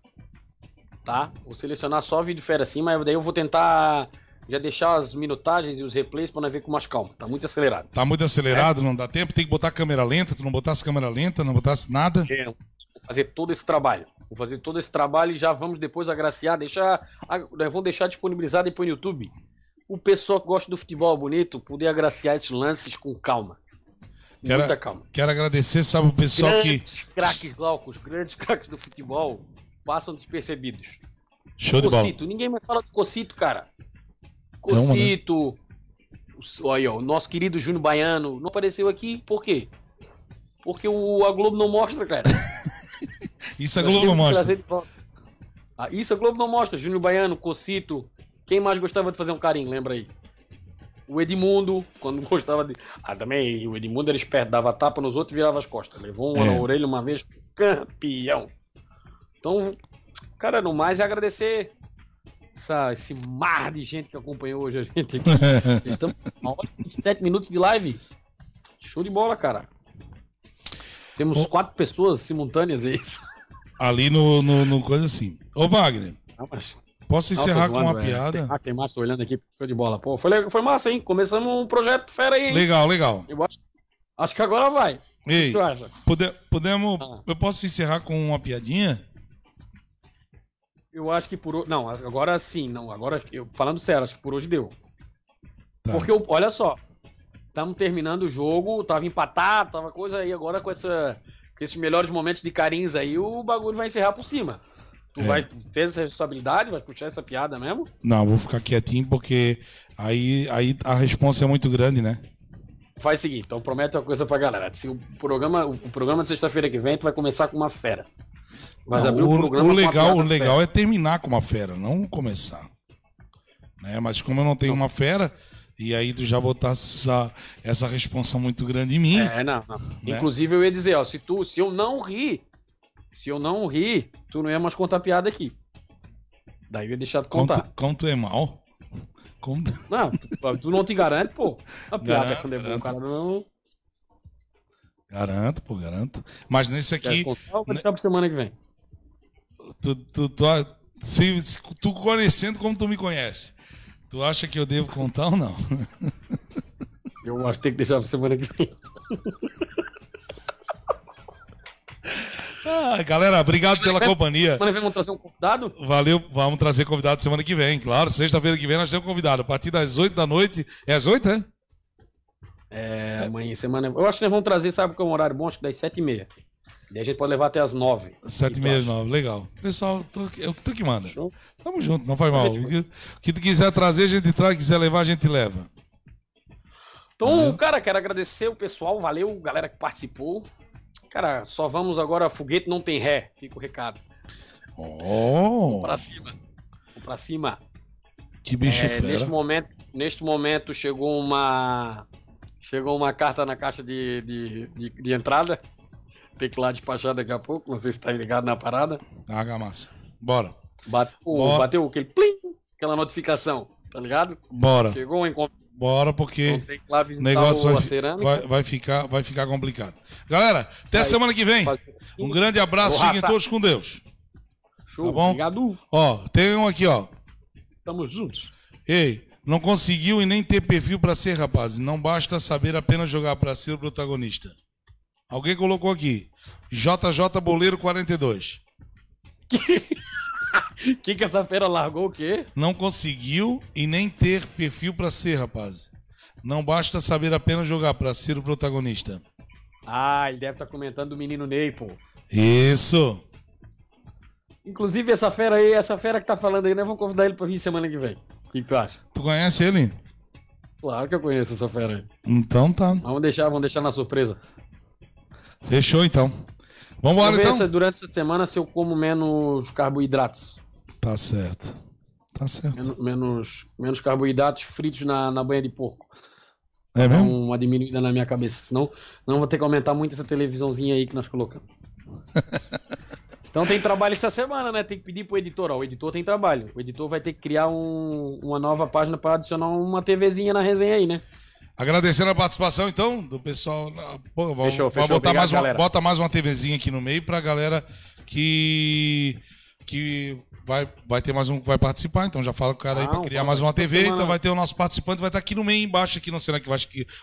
Tá? Vou selecionar só vídeo fera assim, mas daí eu vou tentar já deixar as minutagens e os replays pra nós ver com mais calma. Tá muito acelerado. Tá muito acelerado, não dá tempo. Tem que botar a câmera lenta. Tu não botasse câmera lenta, não botasse nada. Vou fazer todo esse trabalho. Vou fazer todo esse trabalho e já vamos depois agraciar, deixar. vamos deixar disponibilizado depois no YouTube. O pessoal que gosta do futebol bonito poder agraciar esses lances com calma. Quero- Muita calma. Quero agradecer, sabe, o pessoal que. grandes craques, Glauco, os grandes craques do futebol passam despercebidos. Show de bola. Cocito, ninguém mais fala do Cocito, cara. É uma, né? Cocito. o- Olha, ó, o nosso querido Júnior Baiano não apareceu aqui, por quê? Porque o, a Globo não mostra, cara. Isso a Globo não mostra. Ah, isso a Globo não mostra. Júnior Baiano, Cocito. Quem mais gostava de fazer um carinho, lembra aí? O Edmundo, quando gostava de. Ah, também o Edmundo era esperto, dava tapa nos outros e virava as costas. Levou uma É. na orelha uma vez, campeão. Então, cara, no mais é agradecer essa, esse mar de gente que acompanhou hoje a gente aqui. Estamos uma hora e 27 minutos de live. Show de bola, cara. Temos Oh. quatro pessoas simultâneas, é isso? Ali no, no, no coisa assim. Ô, Wagner, Não, mas... posso Não, encerrar tô com zoando, uma é. piada? Ah, tem mais, tô olhando aqui, show de bola. Pô, foi, foi massa, hein? Começamos um projeto fera aí, hein? Legal, legal. Eu acho, acho que agora vai. O que Ei, tu acha? pode- podemos. Ah. Eu posso encerrar com uma piadinha? Eu acho que por hoje. Não, agora sim, não. Agora, eu, falando sério, acho que por hoje deu. Tá. Porque, eu- olha só, estamos terminando o jogo, tava empatado, tava coisa aí, agora com, essa, com esses melhores momentos de carinhos aí, o bagulho vai encerrar por cima. Tu É. vai ter essa responsabilidade, vai puxar essa piada mesmo? Não, vou ficar quietinho porque aí, aí a resposta é muito grande, né? Faz o seguinte, então promete uma coisa pra galera. Se o programa, o programa de sexta-feira que vem, tu vai começar com uma fera. Vai Não, abrir o, o programa o legal, o legal é terminar com uma fera, não começar. Né? Mas como eu não tenho uma fera, e aí tu já botasse essa, essa responsa muito grande em mim. É, não, não. Né? Inclusive eu ia dizer, ó, se tu, se eu não rir, se eu não rir, tu não ia mais contar piada aqui. Daí eu ia deixar de como, contar. tu, como tu é mal. Como tu- Não, tu- não te garante, pô. A piada Garanto, quando é bom, o cara não Garanto, pô, garanto. Mas nesse quer aqui, contar, eu vou deixar pra semana que vem. Tu, tu, tu, se, se tu conhecendo como tu me conhece, tu acha que eu devo contar ou não? Eu acho que tem que deixar pra semana que vem. Ah, galera, obrigado pela companhia. Semana que vem vamos trazer um convidado? Valeu, vamos trazer convidado semana que vem, claro. Sexta-feira que vem nós temos convidado. A partir das 8 da noite. É às 8, é? É, amanhã, semana. Eu acho que nós vamos trazer, sabe que é um horário bom? Acho que das 7h30. Daí a gente pode levar até as 9 7 e meia, 9. Legal. Pessoal, tô, é o que tu que manda. Show? Tamo junto, não faz mal. O que, o que tu quiser trazer, a gente traz. quiser levar, a gente leva. Então, Valeu. cara, quero agradecer o pessoal, valeu, galera que participou. Cara, só vamos agora, foguete não tem ré, fica o recado. Oh, Pra cima. Vamos Pra cima. que bicho É, fera. neste momento, neste momento chegou uma chegou uma carta na caixa de, de, de, de entrada. Tem que ir lá despachar daqui a pouco, não sei se tá ligado na parada. Ah, massa. Bora. Bateu, Bora. bateu aquele plim, aquela notificação, tá ligado? Bora. Chegou um encontro, Bora, porque o negócio vai, vai, vai ficar, vai ficar complicado. Galera, até Vai. semana que vem. Um grande abraço, fiquem todos com Deus. Show, tá bom? obrigado. Ó, tem um aqui, ó. Tamo juntos. Ei, não conseguiu e nem ter perfil pra ser, rapaz. Não basta saber apenas jogar pra ser o protagonista. Alguém colocou aqui. JJ Boleiro 42. Que que essa fera largou o quê? Não conseguiu e nem ter perfil pra ser, rapaz. Não basta saber apenas jogar pra ser o protagonista. Ah, ele deve estar comentando do menino Ney, pô. Isso. Inclusive, essa fera aí, essa fera que tá falando aí, nós vamos convidar ele pra vir semana que vem. O que, que tu acha? Tu conhece ele? Claro que eu conheço essa fera aí. Então tá. Vamos deixar, vamos deixar na surpresa. Fechou então. Vamos ver então. se durante essa semana se eu como menos carboidratos. Tá certo. Tá certo. Menos, menos, menos carboidratos fritos na, na banha de porco. É mesmo? uma diminuída na minha cabeça. Senão não vou ter que aumentar muito essa televisãozinha aí que nós colocamos. Então tem trabalho esta semana, né? Tem que pedir pro editor. Ó, o editor tem trabalho. O editor vai ter que criar um- uma nova página para adicionar uma TVzinha na resenha aí, né? Agradecendo a participação, então, do pessoal. Pô, vamos, Fechou, fechou. botar Obrigado, mais uma, galera. bota mais uma TVzinha aqui no meio pra galera que. que vai, vai ter mais um que vai participar. Então já fala com o cara aí pra criar mais uma TV. Então vai ter o nosso participante, vai estar aqui no meio embaixo, aqui, não sei onde é que, vai,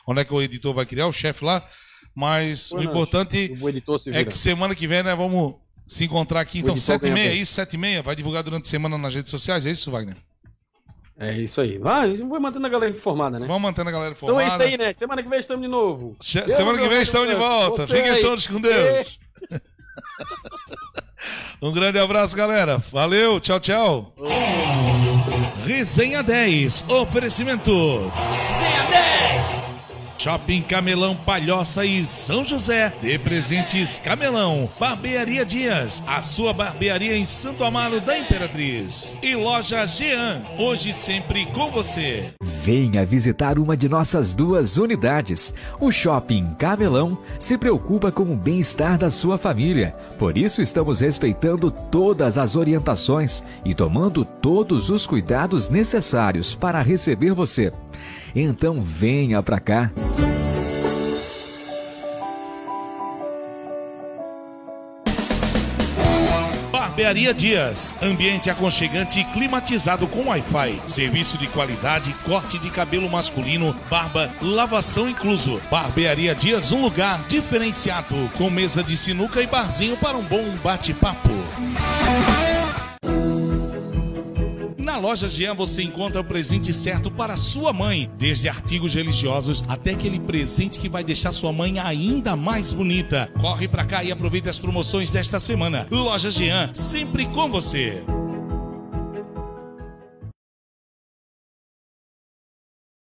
onde é que o editor vai criar, o chefe lá. Mas o importante é que semana que vem, né, vamos se encontrar aqui. Então, 7 e meia, é isso? 7 e meia? Vai divulgar durante a semana nas redes sociais, é isso, Wagner? É isso aí. Vai, vai mantendo a galera informada, né? Vamos mantendo a galera Então é informada. isso aí, né? Semana que vem estamos de novo. Che- Eu, Semana que vem estamos de volta. você Fiquem aí. todos com Deus. Um grande abraço, galera. Valeu, tchau, tchau. Resenha 10. Oferecimento. Shopping Camelão Palhoça e São José. De presentes Camelão. Barbearia Dias. A sua barbearia em Santo Amaro da Imperatriz. E loja Jean. Hoje sempre com você. Venha visitar uma de nossas duas unidades. O Shopping Camelão se preocupa com o bem-estar da sua família. Por isso estamos respeitando todas as orientações e tomando todos os cuidados necessários para receber você. Então venha para cá. Barbearia Dias, ambiente aconchegante e climatizado com Wi-Fi, serviço de qualidade, corte de cabelo masculino, barba, lavação incluso. Barbearia Dias, um lugar diferenciado, com mesa de sinuca e barzinho para um bom bate-papo. Na loja Jean você encontra o presente certo para sua mãe, desde artigos religiosos até aquele presente que vai deixar sua mãe ainda mais bonita. Corre para cá e aproveite as promoções desta semana. Loja Jean, sempre com você.